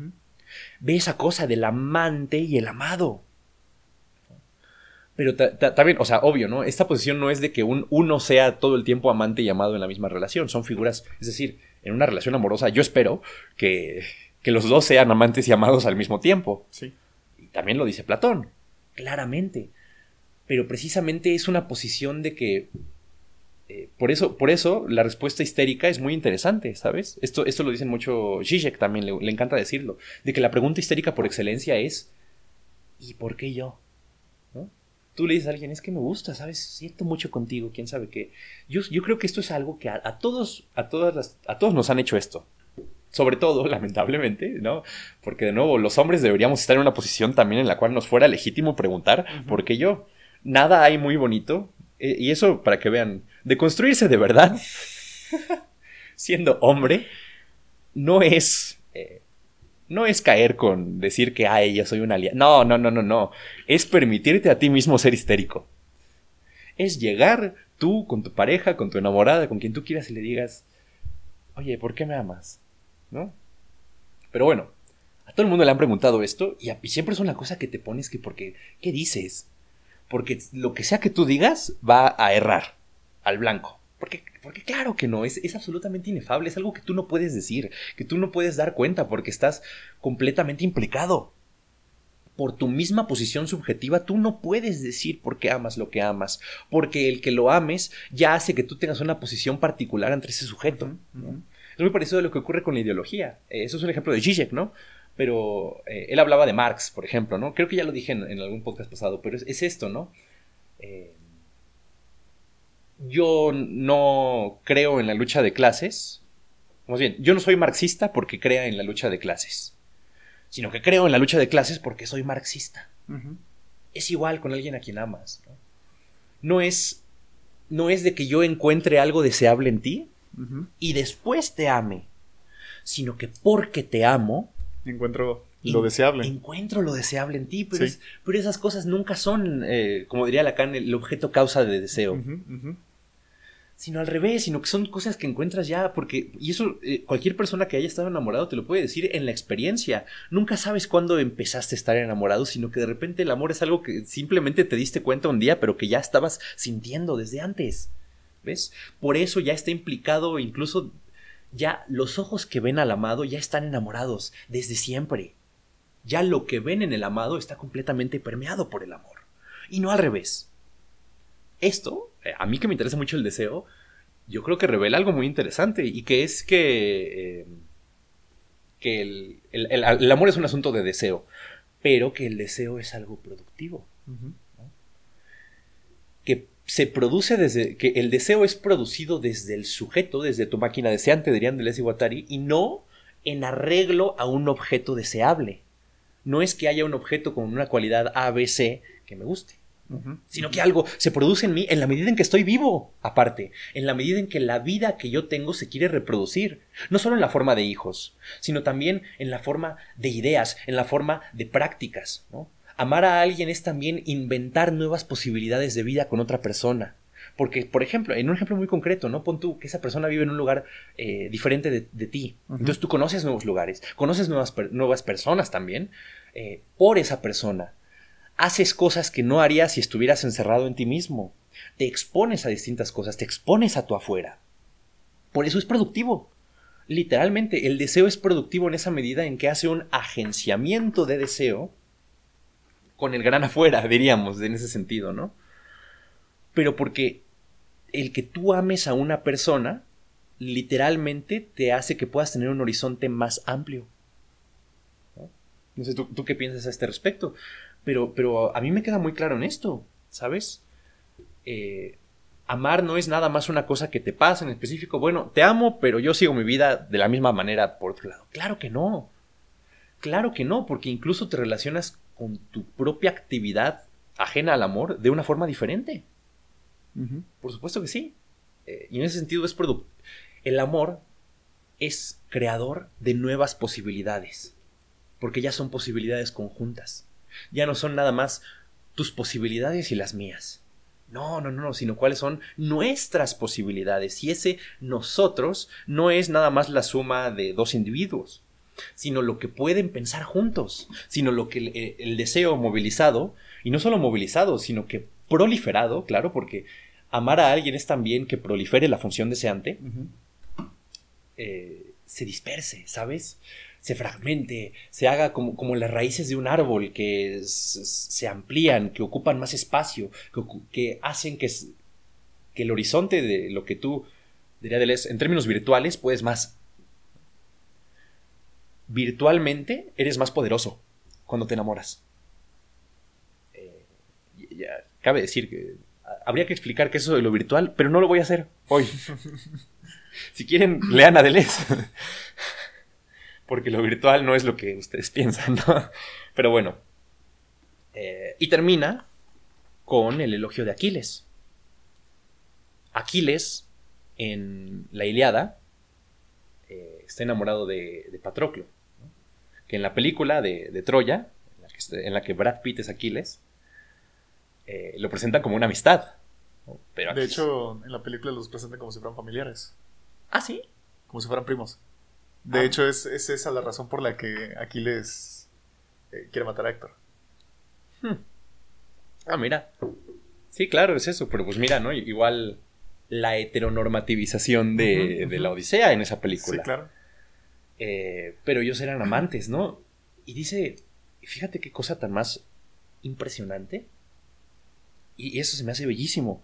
Ve esa cosa del amante y el amado. Pero también, o sea, obvio, ¿no? Esta posición no es de que un, uno sea todo el tiempo amante y amado en la misma relación. Son figuras, es decir, en una relación amorosa yo espero que, que los dos sean amantes y amados al mismo tiempo. Sí. Y también lo dice Platón, claramente. Pero precisamente es una posición de que eh, por, eso, por eso la respuesta histérica es muy interesante, ¿sabes? Esto, esto lo dicen mucho Zizek también, le, le, encanta decirlo, de que la pregunta histérica por excelencia es ¿y por qué yo? Tú le dices a alguien, es que me gusta, ¿sabes? Siento mucho contigo, quién sabe qué. Yo, yo creo que esto es algo que a, todos, a todas las, a todos nos han hecho esto. Sobre todo, (laughs) lamentablemente, ¿no? Porque de nuevo, los hombres deberíamos estar en una posición también en la cual nos fuera legítimo preguntar, ¿por qué yo? Nada hay muy bonito. Eh, y eso, para que vean, de construirse de verdad, (laughs) siendo hombre, no es no es caer con decir que, ay, yo soy un aliado. No, no, no, no, no. Es permitirte a ti mismo ser histérico. Es llegar tú con tu pareja, con tu enamorada, con quien tú quieras y le digas, oye, ¿por qué me amas? ¿No? Pero bueno, a todo el mundo le han preguntado esto y, y siempre es una cosa que te pones que porque, ¿qué dices? Porque lo que sea que tú digas va a errar al blanco. Porque, porque claro que no, es, es, absolutamente inefable, es algo que tú no puedes decir, que tú no puedes dar cuenta porque estás completamente implicado. Por tu misma posición subjetiva, tú no puedes decir por qué amas lo que amas, porque el que lo ames ya hace que tú tengas una posición particular entre ese sujeto. Es muy parecido a lo que ocurre con la ideología. Eh, eso es un ejemplo de Zizek, ¿no? Pero eh, él hablaba de Marx, por ejemplo, ¿no? Creo que ya lo dije en, algún podcast pasado, pero es, es esto, ¿no? Eh, yo no creo en la lucha de clases. Más bien, yo no soy marxista porque crea en la lucha de clases, sino que creo en la lucha de clases porque soy marxista. Es igual con alguien a quien amas. ¿no? es, no es de que yo encuentre algo deseable en ti y después te ame, sino que porque te amo encuentro lo deseable. Encuentro lo deseable en ti, pero, pero esas cosas nunca son, eh, como diría Lacan, el objeto causa de deseo. Sino al revés, sino que son cosas que encuentras ya, porque, y eso eh, cualquier persona que haya estado enamorado te lo puede decir en la experiencia. Nunca sabes cuándo empezaste a estar enamorado, sino que de repente el amor es algo que simplemente te diste cuenta un día, pero que ya estabas sintiendo desde antes. ¿Ves? Por eso ya está implicado, incluso ya los ojos que ven al amado ya están enamorados desde siempre ya lo que ven en el amado está completamente permeado por el amor. Y no al revés. Esto, eh, a mí que me interesa mucho el deseo, yo creo que revela algo muy interesante y que es que, eh, que el, amor es un asunto de deseo, pero que el deseo es algo productivo. Que se produce desde, que el deseo es producido desde el sujeto, desde tu máquina deseante, dirían Deleuze y Guattari, y no en arreglo a un objeto deseable no es que haya un objeto con una cualidad A, B, C que me guste. Sino que algo se produce en mí en la medida en que estoy vivo, aparte, en la medida en que la vida que yo tengo se quiere reproducir, no solo en la forma de hijos, sino también en la forma de ideas, en la forma de prácticas. Amar a alguien es también inventar nuevas posibilidades de vida con otra persona. Porque, por ejemplo, en un ejemplo muy concreto, ¿no? Pon tú que esa persona vive en un lugar eh, diferente de, ti. Entonces tú conoces nuevos lugares, conoces nuevas, nuevas personas también eh, por esa persona. Haces cosas que no harías si estuvieras encerrado en ti mismo. Te expones a distintas cosas, te expones a tu afuera. Por eso es productivo. Literalmente, el deseo es productivo en esa medida en que hace un agenciamiento de deseo con el gran afuera, (laughs) diríamos, en ese sentido, ¿no? Pero porque el que tú ames a una persona literalmente te hace que puedas tener un horizonte más amplio. No, sé, ¿tú, qué piensas a este respecto, pero, pero a mí me queda muy claro en esto, ¿sabes? Eh, amar no es nada más una cosa que te pasa en específico. Bueno, te amo, pero yo sigo mi vida de la misma manera por otro lado. Claro que no. Claro que no, porque incluso te relacionas con tu propia actividad ajena al amor de una forma diferente. Por supuesto que sí. Eh, y en ese sentido es El amor es creador de nuevas posibilidades. Porque ya son posibilidades conjuntas. Ya no son nada más tus posibilidades y las mías. No, no, no, sino cuáles son nuestras posibilidades. Y ese nosotros no es nada más la suma de dos individuos, sino lo que pueden pensar juntos, sino lo que el, eh, deseo movilizado, y no solo movilizado, sino que proliferado, claro, porque amar a alguien es también que prolifere la función deseante, eh, se disperse, ¿sabes? Se fragmente, se haga como, como las raíces de un árbol que se amplían, que ocupan más espacio, que, hacen que, que, el horizonte de lo que tú, diría en términos virtuales, puedes más. Virtualmente eres más poderoso cuando te enamoras. Eh, ya, cabe decir que habría que explicar qué es eso de lo virtual, pero no lo voy a hacer hoy. (laughs) si quieren, lean a Deleuze. (laughs) Porque lo virtual no es lo que ustedes piensan, ¿no? Pero bueno. Eh, y termina con el elogio de Aquiles. Aquiles, en la Iliada, eh, está enamorado de, Patroclo. Que en la película de, Troya, en la que Brad Pitt es Aquiles, eh, lo presentan como una amistad. Pero de hecho, en la película los presentan como si fueran familiares. Ah, sí. Como si fueran primos. De ah. hecho, es, esa la razón por la que Aquiles eh, quiere matar a Héctor. Hmm. Ah, mira. Sí, claro, es eso. Pero pues mira, ¿no? Igual la heteronormativización de, la Odisea en esa película. Sí, claro. Eh, pero ellos eran amantes, ¿no? Y dice, fíjate qué cosa tan más impresionante. Y eso se me hace bellísimo.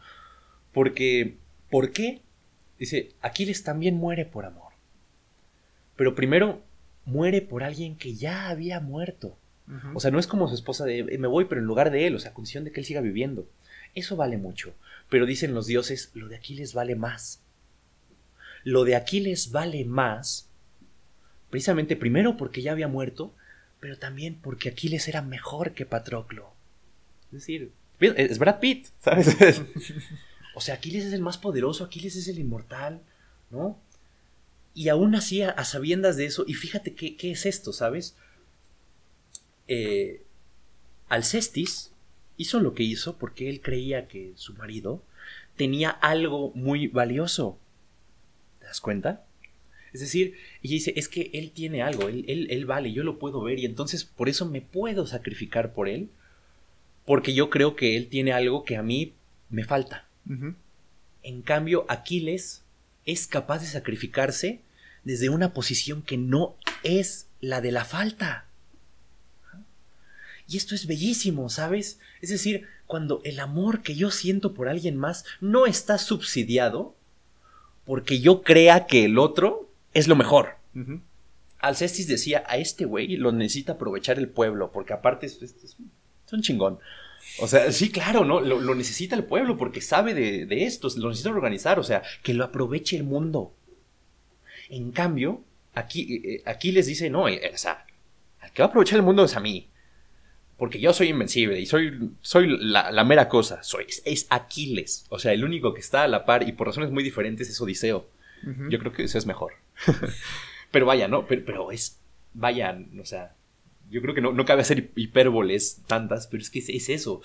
Porque, ¿por qué? Dice, Aquiles también muere por amor. Pero primero muere por alguien que ya había muerto. O sea, no es como su esposa de, eh, me voy, pero en lugar de él, o sea, condición de que él siga viviendo. Eso vale mucho. Pero dicen los dioses, lo de Aquiles vale más. Lo de Aquiles vale más, precisamente primero porque ya había muerto, pero también porque Aquiles era mejor que Patroclo. Es decir, es Brad Pitt, ¿sabes? (laughs) o sea, Aquiles es el más poderoso, Aquiles es el inmortal, ¿no? Y aún así, a, sabiendas de eso, y fíjate qué, es esto, ¿sabes? Eh, Alcestis hizo lo que hizo porque él creía que su marido tenía algo muy valioso. ¿Te das cuenta? Es decir, ella dice, es que él tiene algo, él, él, él, vale, yo lo puedo ver y entonces por eso me puedo sacrificar por él porque yo creo que él tiene algo que a mí me falta. En cambio, Aquiles es capaz de sacrificarse desde una posición que no es la de la falta. Y esto es bellísimo, ¿sabes? Es decir, cuando el amor que yo siento por alguien más no está subsidiado porque yo crea que el otro es lo mejor. Alcestis decía, a este güey lo necesita aprovechar el pueblo, porque aparte es, es un chingón. O sea, sí, claro, ¿no? Lo, necesita el pueblo porque sabe de, de, esto, lo necesita organizar, o sea, que lo aproveche el mundo. En cambio, aquí, eh, aquí les dice, no, eh, o sea, el que va a aprovechar el mundo es a mí. Porque yo soy invencible y soy, soy la, mera cosa. Soy, es, Aquiles. O sea, el único que está a la par y por razones muy diferentes es Odiseo. Yo creo que eso es mejor. (laughs) pero vaya, ¿no? Pero, pero es, vaya, o sea, yo creo que no, cabe hacer hipérboles tantas, pero es que es, eso.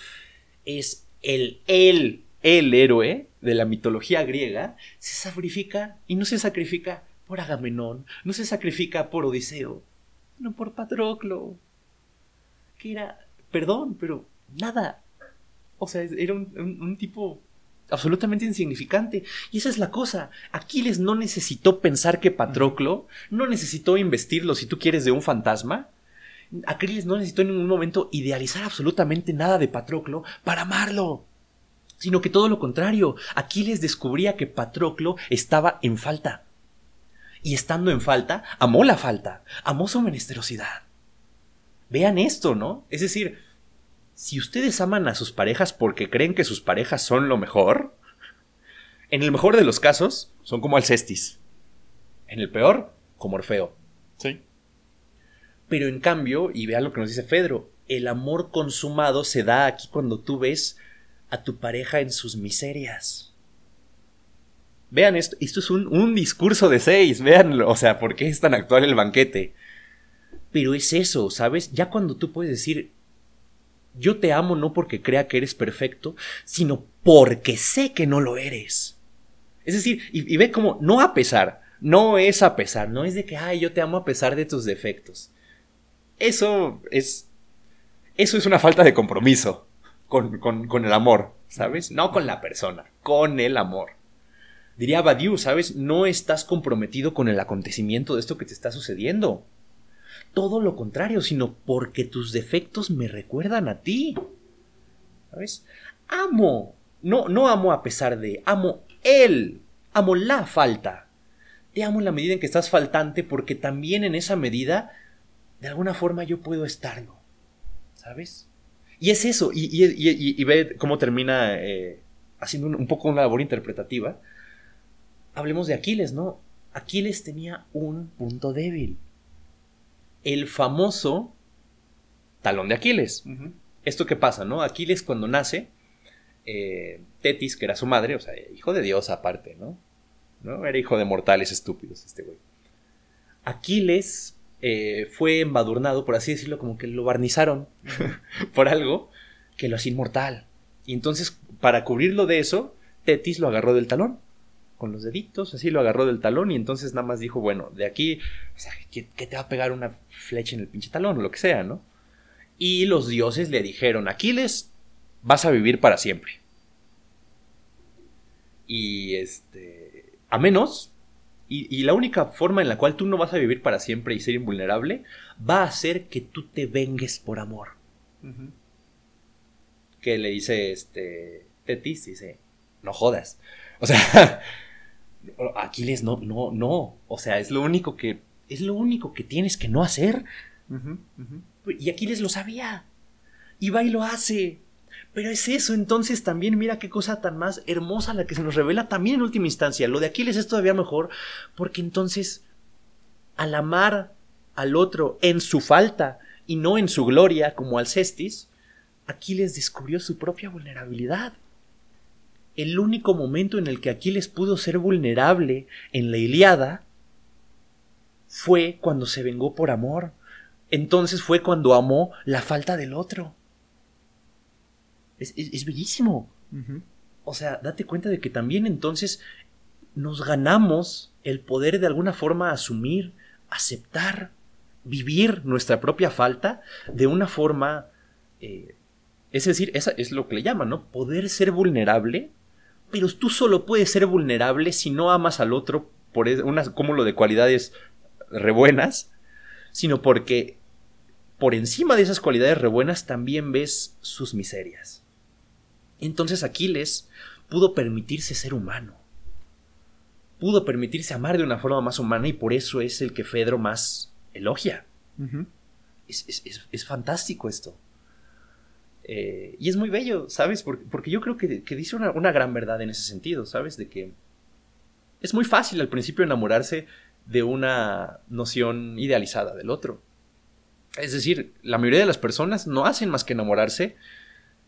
Es el, el, el héroe de la mitología griega, se sacrifica y no se sacrifica por Agamenón, no se sacrifica por Odiseo, no por Patroclo, que era, perdón, pero nada. O sea, era un, un tipo absolutamente insignificante. Y esa es la cosa. Aquiles no necesitó pensar que Patroclo, no necesitó investirlo, si tú quieres, de un fantasma. Aquiles no necesitó en ningún momento idealizar absolutamente nada de Patroclo para amarlo, sino que todo lo contrario, Aquiles descubría que Patroclo estaba en falta. Y estando en falta, amó la falta, amó su menesterosidad. Vean esto, ¿no? Es decir, si ustedes aman a sus parejas porque creen que sus parejas son lo mejor, En el mejor de los casos, son como Alcestis. En el peor, como Orfeo. Sí. Pero en cambio, y vea lo que nos dice Fedro, el amor consumado se da aquí cuando tú ves a tu pareja en sus miserias. Vean esto, esto es un, un discurso de seis, véanlo, o sea, ¿por qué es tan actual el banquete? Pero es eso, ¿sabes? Ya cuando tú puedes decir, yo te amo no porque crea que eres perfecto, sino porque sé que no lo eres. Es decir, y, ve como, no a pesar, no es a pesar, no es de que, ay, yo te amo a pesar de tus defectos. Eso es, eso es una falta de compromiso con, con, con el amor, ¿sabes? No con la persona, con el amor. Diría Badiou, ¿sabes? No estás comprometido con el acontecimiento de esto que te está sucediendo. Todo lo contrario, sino porque tus defectos me recuerdan a ti. ¿Sabes? Amo. No, no amo a pesar de. Amo él. Amo la falta. Te amo en la medida en que estás faltante porque también en esa medida, de alguna forma yo puedo estarlo. ¿Sabes? Y es eso. Y, ve cómo termina eh, haciendo un, un poco una labor interpretativa hablemos de Aquiles, ¿no? Aquiles tenía un punto débil. El famoso talón de Aquiles. Esto que pasa, ¿no? Aquiles cuando nace, eh, Tetis, que era su madre, o sea, hijo de Dios aparte, ¿no? ¿No? Era hijo de mortales estúpidos este güey. Aquiles eh, fue embadurnado, por así decirlo, como que lo barnizaron (laughs) por algo que lo hacía inmortal. Y entonces, para cubrirlo de eso, Tetis lo agarró del talón con los deditos, así lo agarró del talón y entonces nada más dijo, bueno, de aquí, o sea, ¿qué, te va a pegar una flecha en el pinche talón o lo que sea, ¿no? Y los dioses le dijeron, Aquiles, vas a vivir para siempre. Y este, a menos, y, la única forma en la cual tú no vas a vivir para siempre y ser invulnerable, va a ser que tú te vengues por amor. Que le dice este, Tetis, dice, no jodas. O sea, (laughs) Aquiles no, no, no. O sea, es lo único que, es lo único que tienes que no hacer. Y Aquiles lo sabía. Y va y lo hace. Pero es eso, entonces también mira qué cosa tan más hermosa la que se nos revela también en última instancia. Lo de Aquiles es todavía mejor porque entonces al amar al otro en su falta y no en su gloria como Alcestis, Aquiles descubrió su propia vulnerabilidad el único momento en el que Aquiles pudo ser vulnerable en la Iliada fue cuando se vengó por amor. Entonces fue cuando amó la falta del otro. Es, bellísimo. O sea, date cuenta de que también entonces nos ganamos el poder de alguna forma asumir, aceptar, vivir nuestra propia falta de una forma... Eh, es decir, esa es lo que le llaman, ¿no? Poder ser vulnerable pero tú solo puedes ser vulnerable si no amas al otro por un cúmulo de cualidades rebuenas, sino porque por encima de esas cualidades rebuenas también ves sus miserias. Entonces Aquiles pudo permitirse ser humano, pudo permitirse amar de una forma más humana y por eso es el que Fedro más elogia. es fantástico esto. Eh, y es muy bello, ¿sabes? Porque, yo creo que, dice una, gran verdad en ese sentido, ¿sabes? De que es muy fácil al principio enamorarse de una noción idealizada del otro. Es decir, la mayoría de las personas no hacen más que enamorarse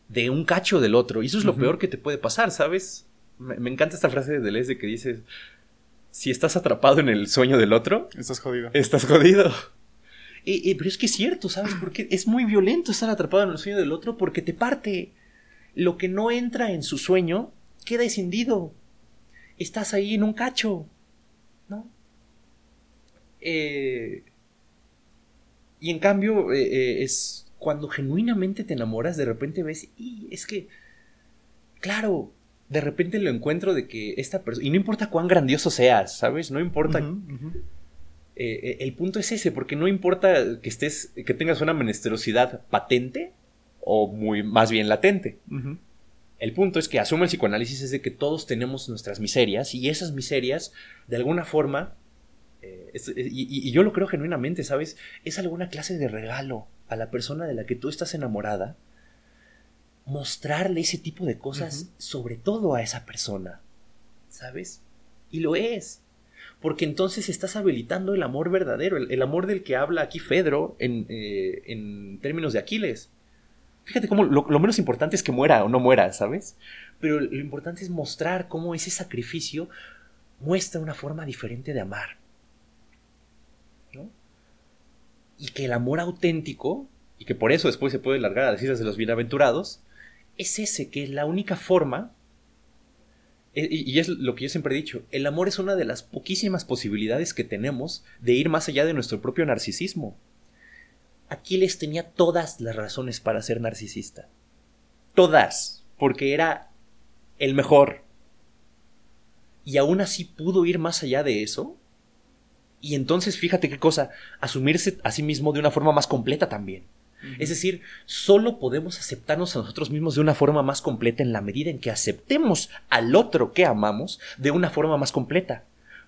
de un cacho del otro. Y eso es lo peor que te puede pasar, ¿sabes? Me, encanta esta frase de Deleuze que dice, si estás atrapado en el sueño del otro... Estás jodido. Estás jodido. Eh, eh, pero es que es cierto, ¿sabes? Porque es muy violento estar atrapado en el sueño del otro porque te parte. Lo que no entra en su sueño queda escindido. Estás ahí en un cacho, ¿no? Eh, y en cambio, es cuando genuinamente te enamoras, de repente ves, y es que, claro, de repente lo encuentro de que esta persona, y no importa cuán grandioso seas, ¿sabes? No importa. Eh, eh, el punto es ese, porque no importa que estés, que tengas una menesterosidad patente o muy más bien latente. El punto es que asume el psicoanálisis es de que todos tenemos nuestras miserias y esas miserias, de alguna forma, eh, y, yo lo creo genuinamente, ¿sabes? Es alguna clase de regalo a la persona de la que tú estás enamorada, mostrarle ese tipo de cosas, sobre todo a esa persona. ¿sabes? Y lo es. Porque entonces estás habilitando el amor verdadero, el, amor del que habla aquí Fedro en, eh, en términos de Aquiles. Fíjate cómo lo, menos importante es que muera o no muera, ¿sabes? Pero lo importante es mostrar cómo ese sacrificio muestra una forma diferente de amar. ¿no? Y que el amor auténtico, y que por eso después se puede largar a decir de los bienaventurados, es ese, que es la única forma, e, y es lo que yo siempre he dicho, el amor es una de las poquísimas posibilidades que tenemos de ir más allá de nuestro propio narcisismo. Aquiles tenía todas las razones para ser narcisista. Todas, porque era el mejor. Y aún así pudo ir más allá de eso. Y entonces fíjate qué cosa, asumirse a sí mismo de una forma más completa también. Es decir, solo podemos aceptarnos a nosotros mismos de una forma más completa en la medida en que aceptemos al otro que amamos de una forma más completa.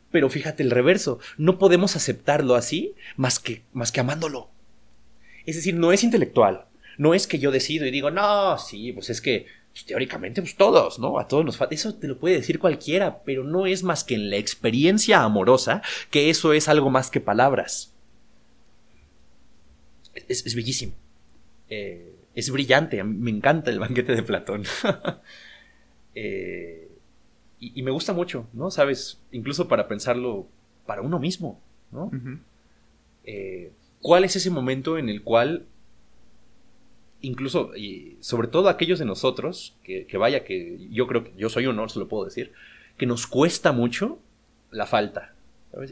Pero fíjate el reverso, no podemos aceptarlo así más que, más que amándolo. Es decir, no es intelectual, no es que yo decido y digo, no, sí, pues es que pues, teóricamente pues todos, ¿no? A todos nos falta. Eso te lo puede decir cualquiera, pero no es más que en la experiencia amorosa que eso es algo más que palabras es, bellísimo. Eh, es brillante, me encanta el banquete de Platón. (laughs) Eh, y, me gusta mucho, ¿no? Sabes, incluso para pensarlo para uno mismo, ¿no? Eh, ¿Cuál es ese momento en el cual, incluso, y sobre todo aquellos de nosotros, que, vaya, que yo creo que yo soy uno, se lo puedo decir, que nos cuesta mucho la falta?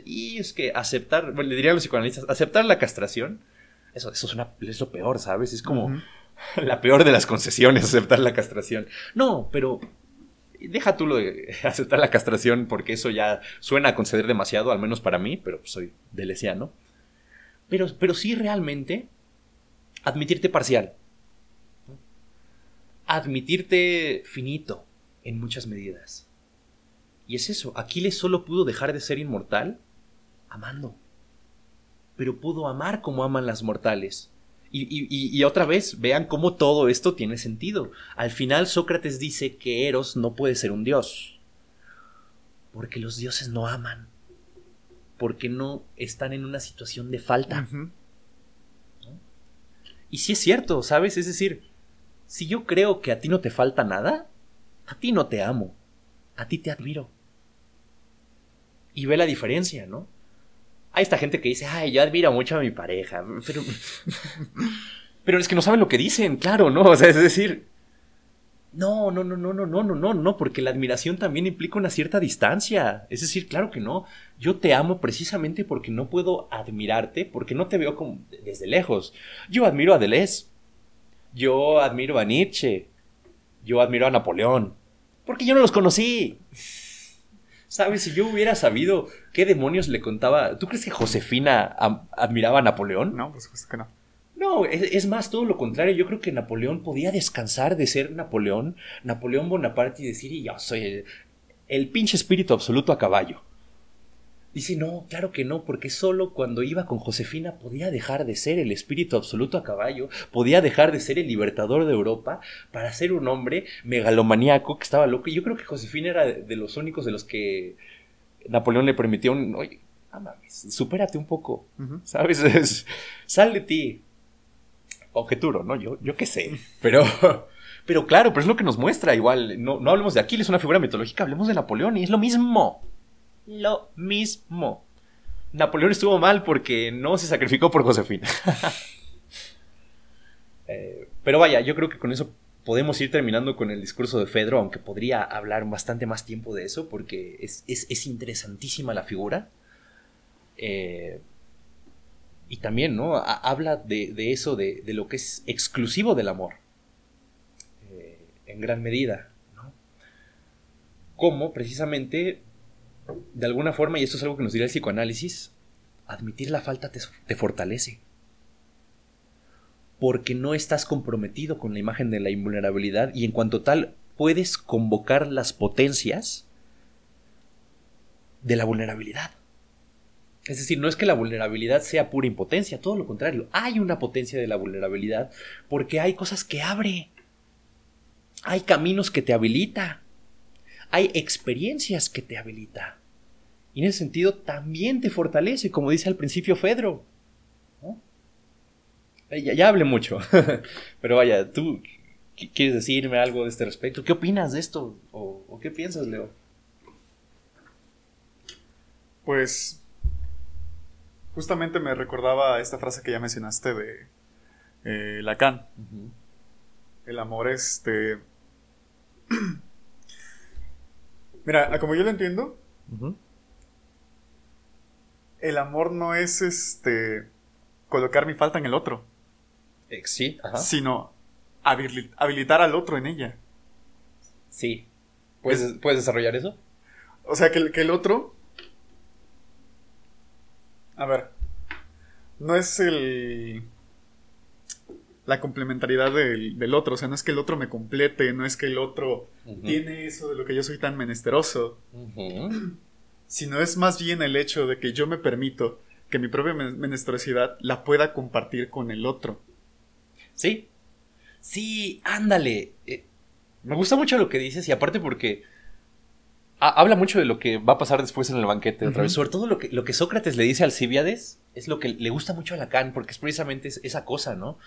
Y es que aceptar, bueno, le diría a los psicoanalistas, aceptar la castración eso, es, una, es lo peor, ¿sabes? Es como (laughs) la peor de las concesiones, aceptar la castración. No, pero deja tú lo de (laughs) aceptar la castración porque eso ya suena a conceder demasiado, al menos para mí, pero soy delesiano. Pero, pero sí realmente admitirte parcial. Admitirte finito en muchas medidas. Y es eso, Aquiles solo pudo dejar de ser inmortal amando pero pudo amar como aman las mortales. Y, otra vez, vean cómo todo esto tiene sentido. Al final Sócrates dice que Eros no puede ser un dios, porque los dioses no aman, porque no están en una situación de falta. Y sí es cierto, ¿sabes? Es decir, si yo creo que a ti no te falta nada, a ti no te amo, a ti te admiro. Y ve la diferencia, ¿no? hay esta gente que dice, ay, yo admiro mucho a mi pareja, pero... (laughs) pero es que no saben lo que dicen, claro, ¿no? O sea, es decir... No, no, no, no, no, no, no, no, no, porque la admiración también implica una cierta distancia. Es decir, claro que no. Yo te amo precisamente porque no puedo admirarte, porque no te veo desde lejos. Yo admiro a Deleuze. Yo admiro a Nietzsche. Yo admiro a Napoleón. Porque yo no los conocí. ¿Sabes? Si yo hubiera sabido qué demonios le contaba. ¿Tú crees que Josefina admiraba a Napoleón? No, pues supuesto que no. No, es, más, todo lo contrario. Yo creo que Napoleón podía descansar de ser Napoleón, Napoleón Bonaparte y decir, y yo soy el pinche espíritu absoluto a caballo. Dice, no, claro que no, porque solo cuando iba con Josefina podía dejar de ser el espíritu absoluto a caballo, podía dejar de ser el libertador de Europa para ser un hombre megalomaníaco que estaba loco. Y yo creo que Josefina era de los únicos de los que Napoleón le permitió un, oye, supérate un poco, ¿sabes? (laughs) sal de ti. Objeturo, ¿no? Yo, yo qué sé, pero... Pero claro, pero es lo que nos muestra igual. No, no hablemos de Aquiles, una figura mitológica, hablemos de Napoleón y es lo mismo lo mismo. Napoleón estuvo mal porque no se sacrificó por Josefina. (laughs) Eh, pero vaya, yo creo que con eso podemos ir terminando con el discurso de Fedro, aunque podría hablar bastante más tiempo de eso, porque es, interesantísima la figura. Eh, y también, ¿no? habla de, eso, de, lo que es exclusivo del amor. Eh, en gran medida, ¿no? Como precisamente de alguna forma, y esto es algo que nos dirá el psicoanálisis, admitir la falta te, fortalece. Porque no estás comprometido con la imagen de la invulnerabilidad y en cuanto tal puedes convocar las potencias de la vulnerabilidad. Es decir, no es que la vulnerabilidad sea pura impotencia, todo lo contrario, hay una potencia de la vulnerabilidad porque hay cosas que abre, hay caminos que te habilita, hay experiencias que te habilita. Y en ese sentido también te fortalece, como dice al principio Fedro. Eh, ya, ya hablé mucho, (laughs) pero vaya, tú quieres decirme algo de este respecto. ¿Qué opinas de esto? ¿O, qué piensas, Leo? Pues justamente me recordaba esta frase que ya mencionaste de eh, Lacan. El amor, este... (clears throat) Mira, como yo lo entiendo, el amor no es este colocar mi falta en el otro. Eh, sí, Sino habilitar al otro en ella. Sí. ¿Puedes, ¿puedes desarrollar eso? O sea, que, que el otro. A ver. No es el. La complementariedad del, otro. O sea, no es que el otro me complete. No es que el otro tiene eso de lo que yo soy tan menesteroso. Sino es más bien el hecho de que yo me permito que mi propia menesterosidad la pueda compartir con el otro. Sí. Sí, ándale. Eh, me gusta mucho lo que dices y aparte porque habla mucho de lo que va a pasar después en el banquete otra vez. Sobre todo lo que, lo que Sócrates le dice al Alcibiades es lo que le gusta mucho a Lacan porque es precisamente esa cosa, ¿no?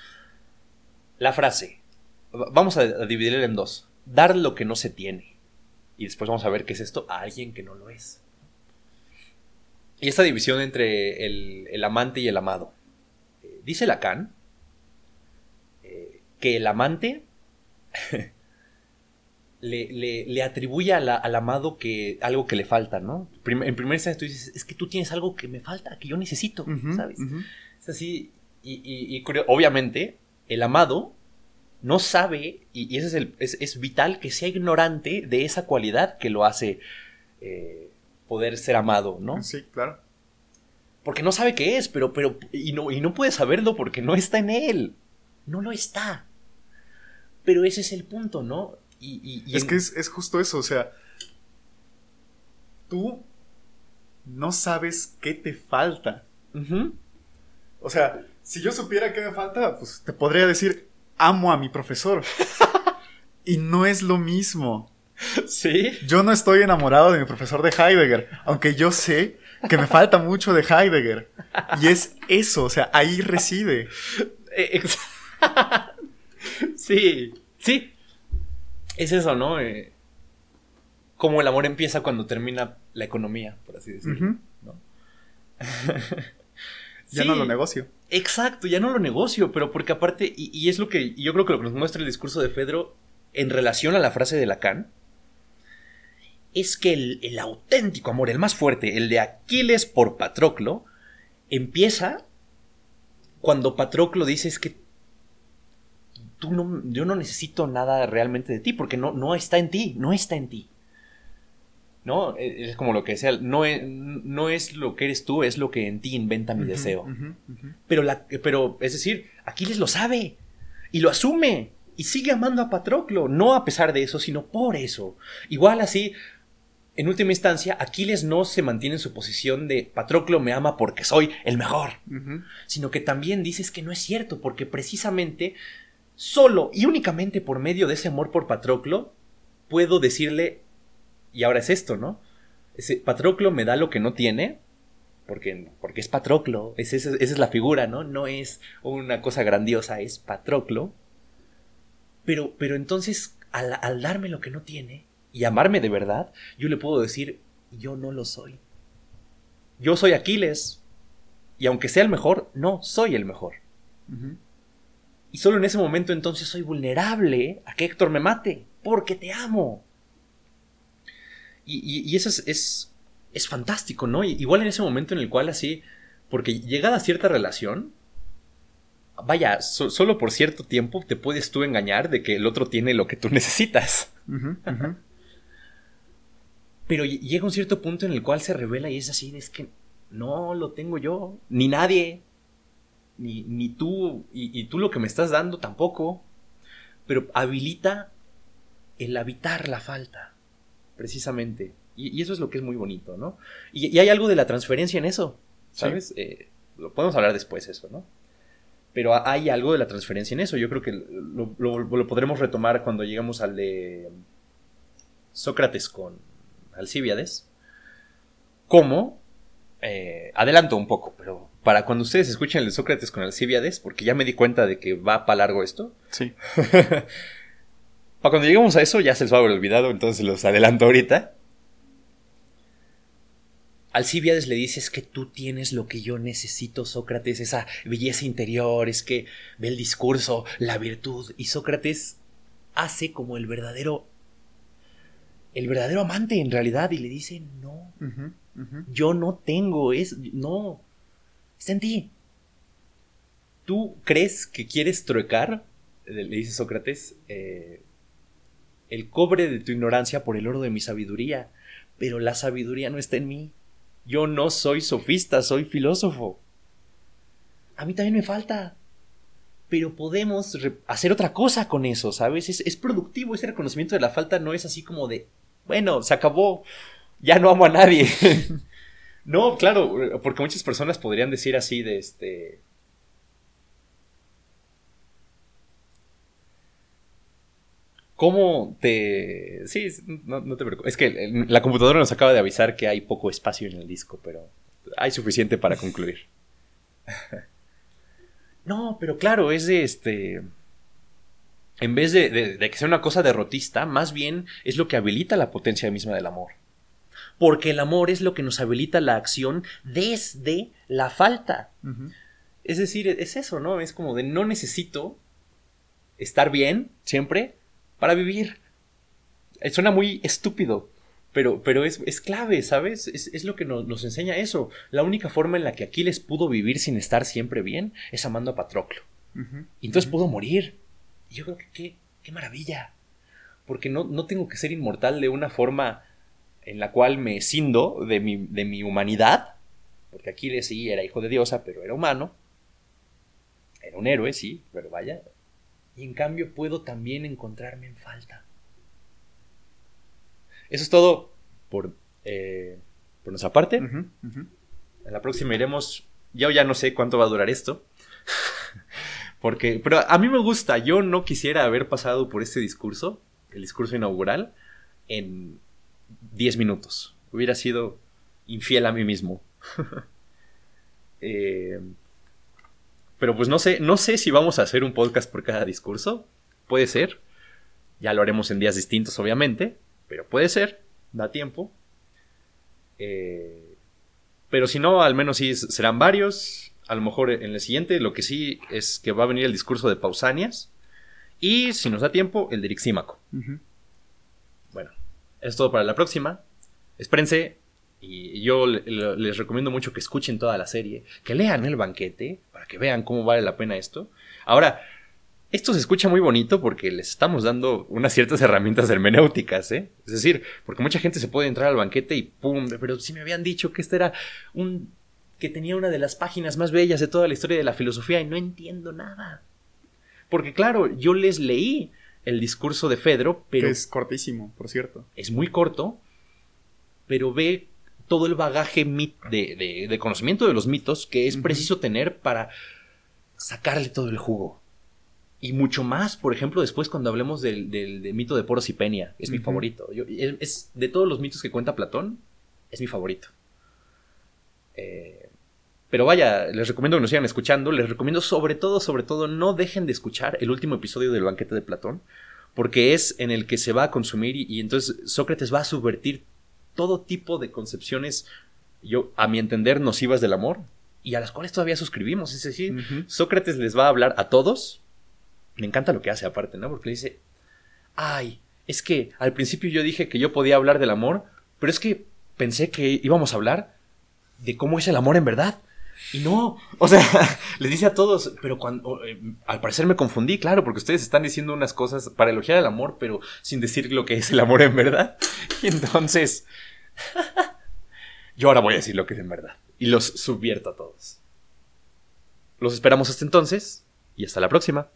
La frase. Vamos a, dividirla en dos. Dar lo que no se tiene. Y después vamos a ver qué es esto a alguien que no lo es. Y esta división entre el, amante y el amado. Eh, dice Lacan eh, que el amante (laughs) le, atribuye al amado que algo que le falta, ¿no? en primer instancia tú dices, es que tú tienes algo que me falta, que yo necesito, ¿sabes? Es así, y, obviamente el amado no sabe, y, eso es, el, es, vital que sea ignorante de esa cualidad que lo hace eh, poder ser amado, ¿no? Sí, claro. Porque no sabe qué es, pero, pero, y no, y no puede saberlo porque no está en él. No lo está. Pero ese es el punto, ¿no? Y, es que es, justo eso, o sea, tú no sabes qué te falta. O sea, si yo supiera qué me falta, pues te podría decir, amo a mi profesor. (laughs) y no es lo mismo. Sí. Yo no estoy enamorado de mi profesor de Heidegger, aunque yo sé que me falta mucho de Heidegger. Y es eso, o sea, ahí reside. Eh, (laughs) sí, sí. Es eso, ¿no? Eh, como el amor empieza cuando termina la economía, por así decirlo. (laughs) ya no lo negocio. Exacto, ya no lo negocio, pero porque aparte, y, es lo que yo creo que lo que nos muestra el discurso de Fedro en relación a la frase de Lacan, es que el, auténtico amor, el más fuerte, el de Aquiles por Patroclo, empieza cuando Patroclo dice es que tú no, yo no necesito nada realmente de ti, porque no, no está en ti, no está en ti. ¿No? E, es como lo que sea, no es, no es lo que eres tú, es lo que en ti inventa mi deseo. Pero, la, pero, es decir, Aquiles lo sabe y lo asume y sigue amando a Patroclo, no a pesar de eso, sino por eso. Igual así, en última instancia, Aquiles no se mantiene en su posición de Patroclo me ama porque soy el mejor, sino que también dices que no es cierto, porque precisamente solo y únicamente por medio de ese amor por Patroclo puedo decirle, y ahora es esto, ¿no? Ese, Patroclo me da lo que no tiene, porque, porque es Patroclo, esa es la figura, ¿no? No es una cosa grandiosa, es Patroclo. Pero, pero entonces, al darme lo que no tiene, y amarme de verdad, yo le puedo decir, yo no lo soy. Yo soy Aquiles. Y aunque sea el mejor, no soy el mejor. Y solo en ese momento entonces soy vulnerable a que Héctor me mate, porque te amo. Y, eso es, es, fantástico, ¿no? igual en ese momento en el cual así, porque llegada a cierta relación, vaya, solo por cierto tiempo te puedes tú engañar de que el otro tiene lo que tú necesitas. Pero llega un cierto punto en el cual se revela y es así, es que no lo tengo yo, ni nadie, ni, ni tú, y, tú lo que me estás dando tampoco, pero habilita el habitar la falta, precisamente. Y, eso es lo que es muy bonito, ¿no? Y, hay algo de la transferencia en eso, ¿sabes? Eh, lo podemos hablar después eso, ¿no? Pero hay algo de la transferencia en eso. Yo creo que lo, lo podremos retomar cuando llegamos al de Sócrates con Alcíbiades, cómo, eh, adelanto un poco, pero para cuando ustedes escuchen el Sócrates con Alcíbiades, porque ya me di cuenta de que va para largo esto. Sí. (laughs) para cuando lleguemos a eso ya se les va a haber olvidado, entonces los adelanto ahorita. Alcíbiades le dice es que tú tienes lo que yo necesito, Sócrates, esa belleza interior, es que ve el discurso, la virtud, y Sócrates hace como el verdadero, el verdadero amante en realidad, y le dice, no, yo no tengo, es, no, está en ti. ¿Tú crees que quieres truecar, le le dice Sócrates, eh, el cobre de tu ignorancia por el oro de mi sabiduría? Pero la sabiduría no está en mí. Yo no soy sofista, soy filósofo. A mí también me falta. Pero podemos hacer otra cosa con eso, ¿sabes? Es, es productivo, ese reconocimiento de la falta no es así como de, bueno, se acabó, ya no amo a nadie. (laughs) no, claro, porque muchas personas podrían decir así de este... ¿Cómo te...? Sí, no, no te preocupes. Es que la computadora nos acaba de avisar que hay poco espacio en el disco, pero hay suficiente para concluir. (laughs) no, pero claro, es de este... En vez de, de- de que sea una cosa derrotista, más bien es lo que habilita la potencia misma del amor. Porque el amor es lo que nos habilita la acción desde la falta. Es decir, es eso, ¿no? Es como de no necesito estar bien siempre para vivir. Eh, Suena muy estúpido, pero, pero es, es clave, ¿sabes? Es, es lo que nos, nos enseña eso. La única forma en la que Aquiles pudo vivir sin estar siempre bien es amando a Patroclo. Y entonces pudo morir. Y yo creo que qué, qué maravilla. Porque no, no tengo que ser inmortal de una forma en la cual me escindo de mi, de mi humanidad. Porque Aquiles sí era hijo de diosa, pero era humano. Era un héroe, sí, pero vaya. Y en cambio puedo también encontrarme en falta. Eso es todo por, eh, por nuestra parte. En la próxima iremos. Yo ya no sé cuánto va a durar esto. (laughs) Porque. Pero a mí me gusta. Yo no quisiera haber pasado por este discurso, el discurso inaugural, en 10 minutos. Hubiera sido infiel a mí mismo. (laughs) Eh, pero pues no sé, no sé si vamos a hacer un podcast por cada discurso. Puede ser. Ya lo haremos en días distintos, obviamente. Pero puede ser. Da tiempo. Eh, pero si no, al menos sí serán varios. A lo mejor en el siguiente, lo que sí es que va a venir el discurso de Pausanias. Y si nos da tiempo, el de Irixímaco. Ujú. Bueno, es todo para la próxima. Espérense. Y yo le- le- les recomiendo mucho que escuchen toda la serie, que lean el banquete, para que vean cómo vale la pena esto. Ahora, esto se escucha muy bonito porque les estamos dando unas ciertas herramientas hermenéuticas, ¿eh? Es decir, porque mucha gente se puede entrar al banquete y ¡pum! Pero si me habían dicho que este era un... que tenía una de las páginas más bellas de toda la historia de la filosofía y no entiendo nada. Porque claro, yo les leí el discurso de Fedro, pero Que es cortísimo, por cierto. es muy corto, pero ve todo el bagaje de, de- de conocimiento de los mitos que es preciso tener para sacarle todo el jugo. Y mucho más, por ejemplo, después cuando hablemos del, del- del mito de Poros y Penia, es mi favorito. Yo- es, es- de todos los mitos que cuenta Platón, es mi favorito. Eh, pero vaya, les recomiendo que nos sigan escuchando. Les recomiendo sobre todo, sobre todo, no dejen de escuchar el último episodio del banquete de Platón, porque es en el que se va a consumir y, y entonces Sócrates va a subvertir todo tipo de concepciones, yo, a mi entender, nocivas del amor y a las cuales todavía suscribimos. Es decir. Sócrates les va a hablar a todos. Me encanta lo que hace aparte, ¿no? Porque le dice, ay, es que al principio yo dije que yo podía hablar del amor, pero es que pensé que íbamos a hablar de cómo es el amor en verdad. Y no, o sea, (laughs) les dice a todos, pero cuando, eh, al parecer me confundí, claro, porque ustedes están diciendo unas cosas para elogiar el amor, pero sin decir lo que es el amor en verdad. Y (laughs) entonces, yo ahora voy a decir lo que es en verdad. Y los subvierto a todos. Los esperamos hasta entonces y hasta la próxima.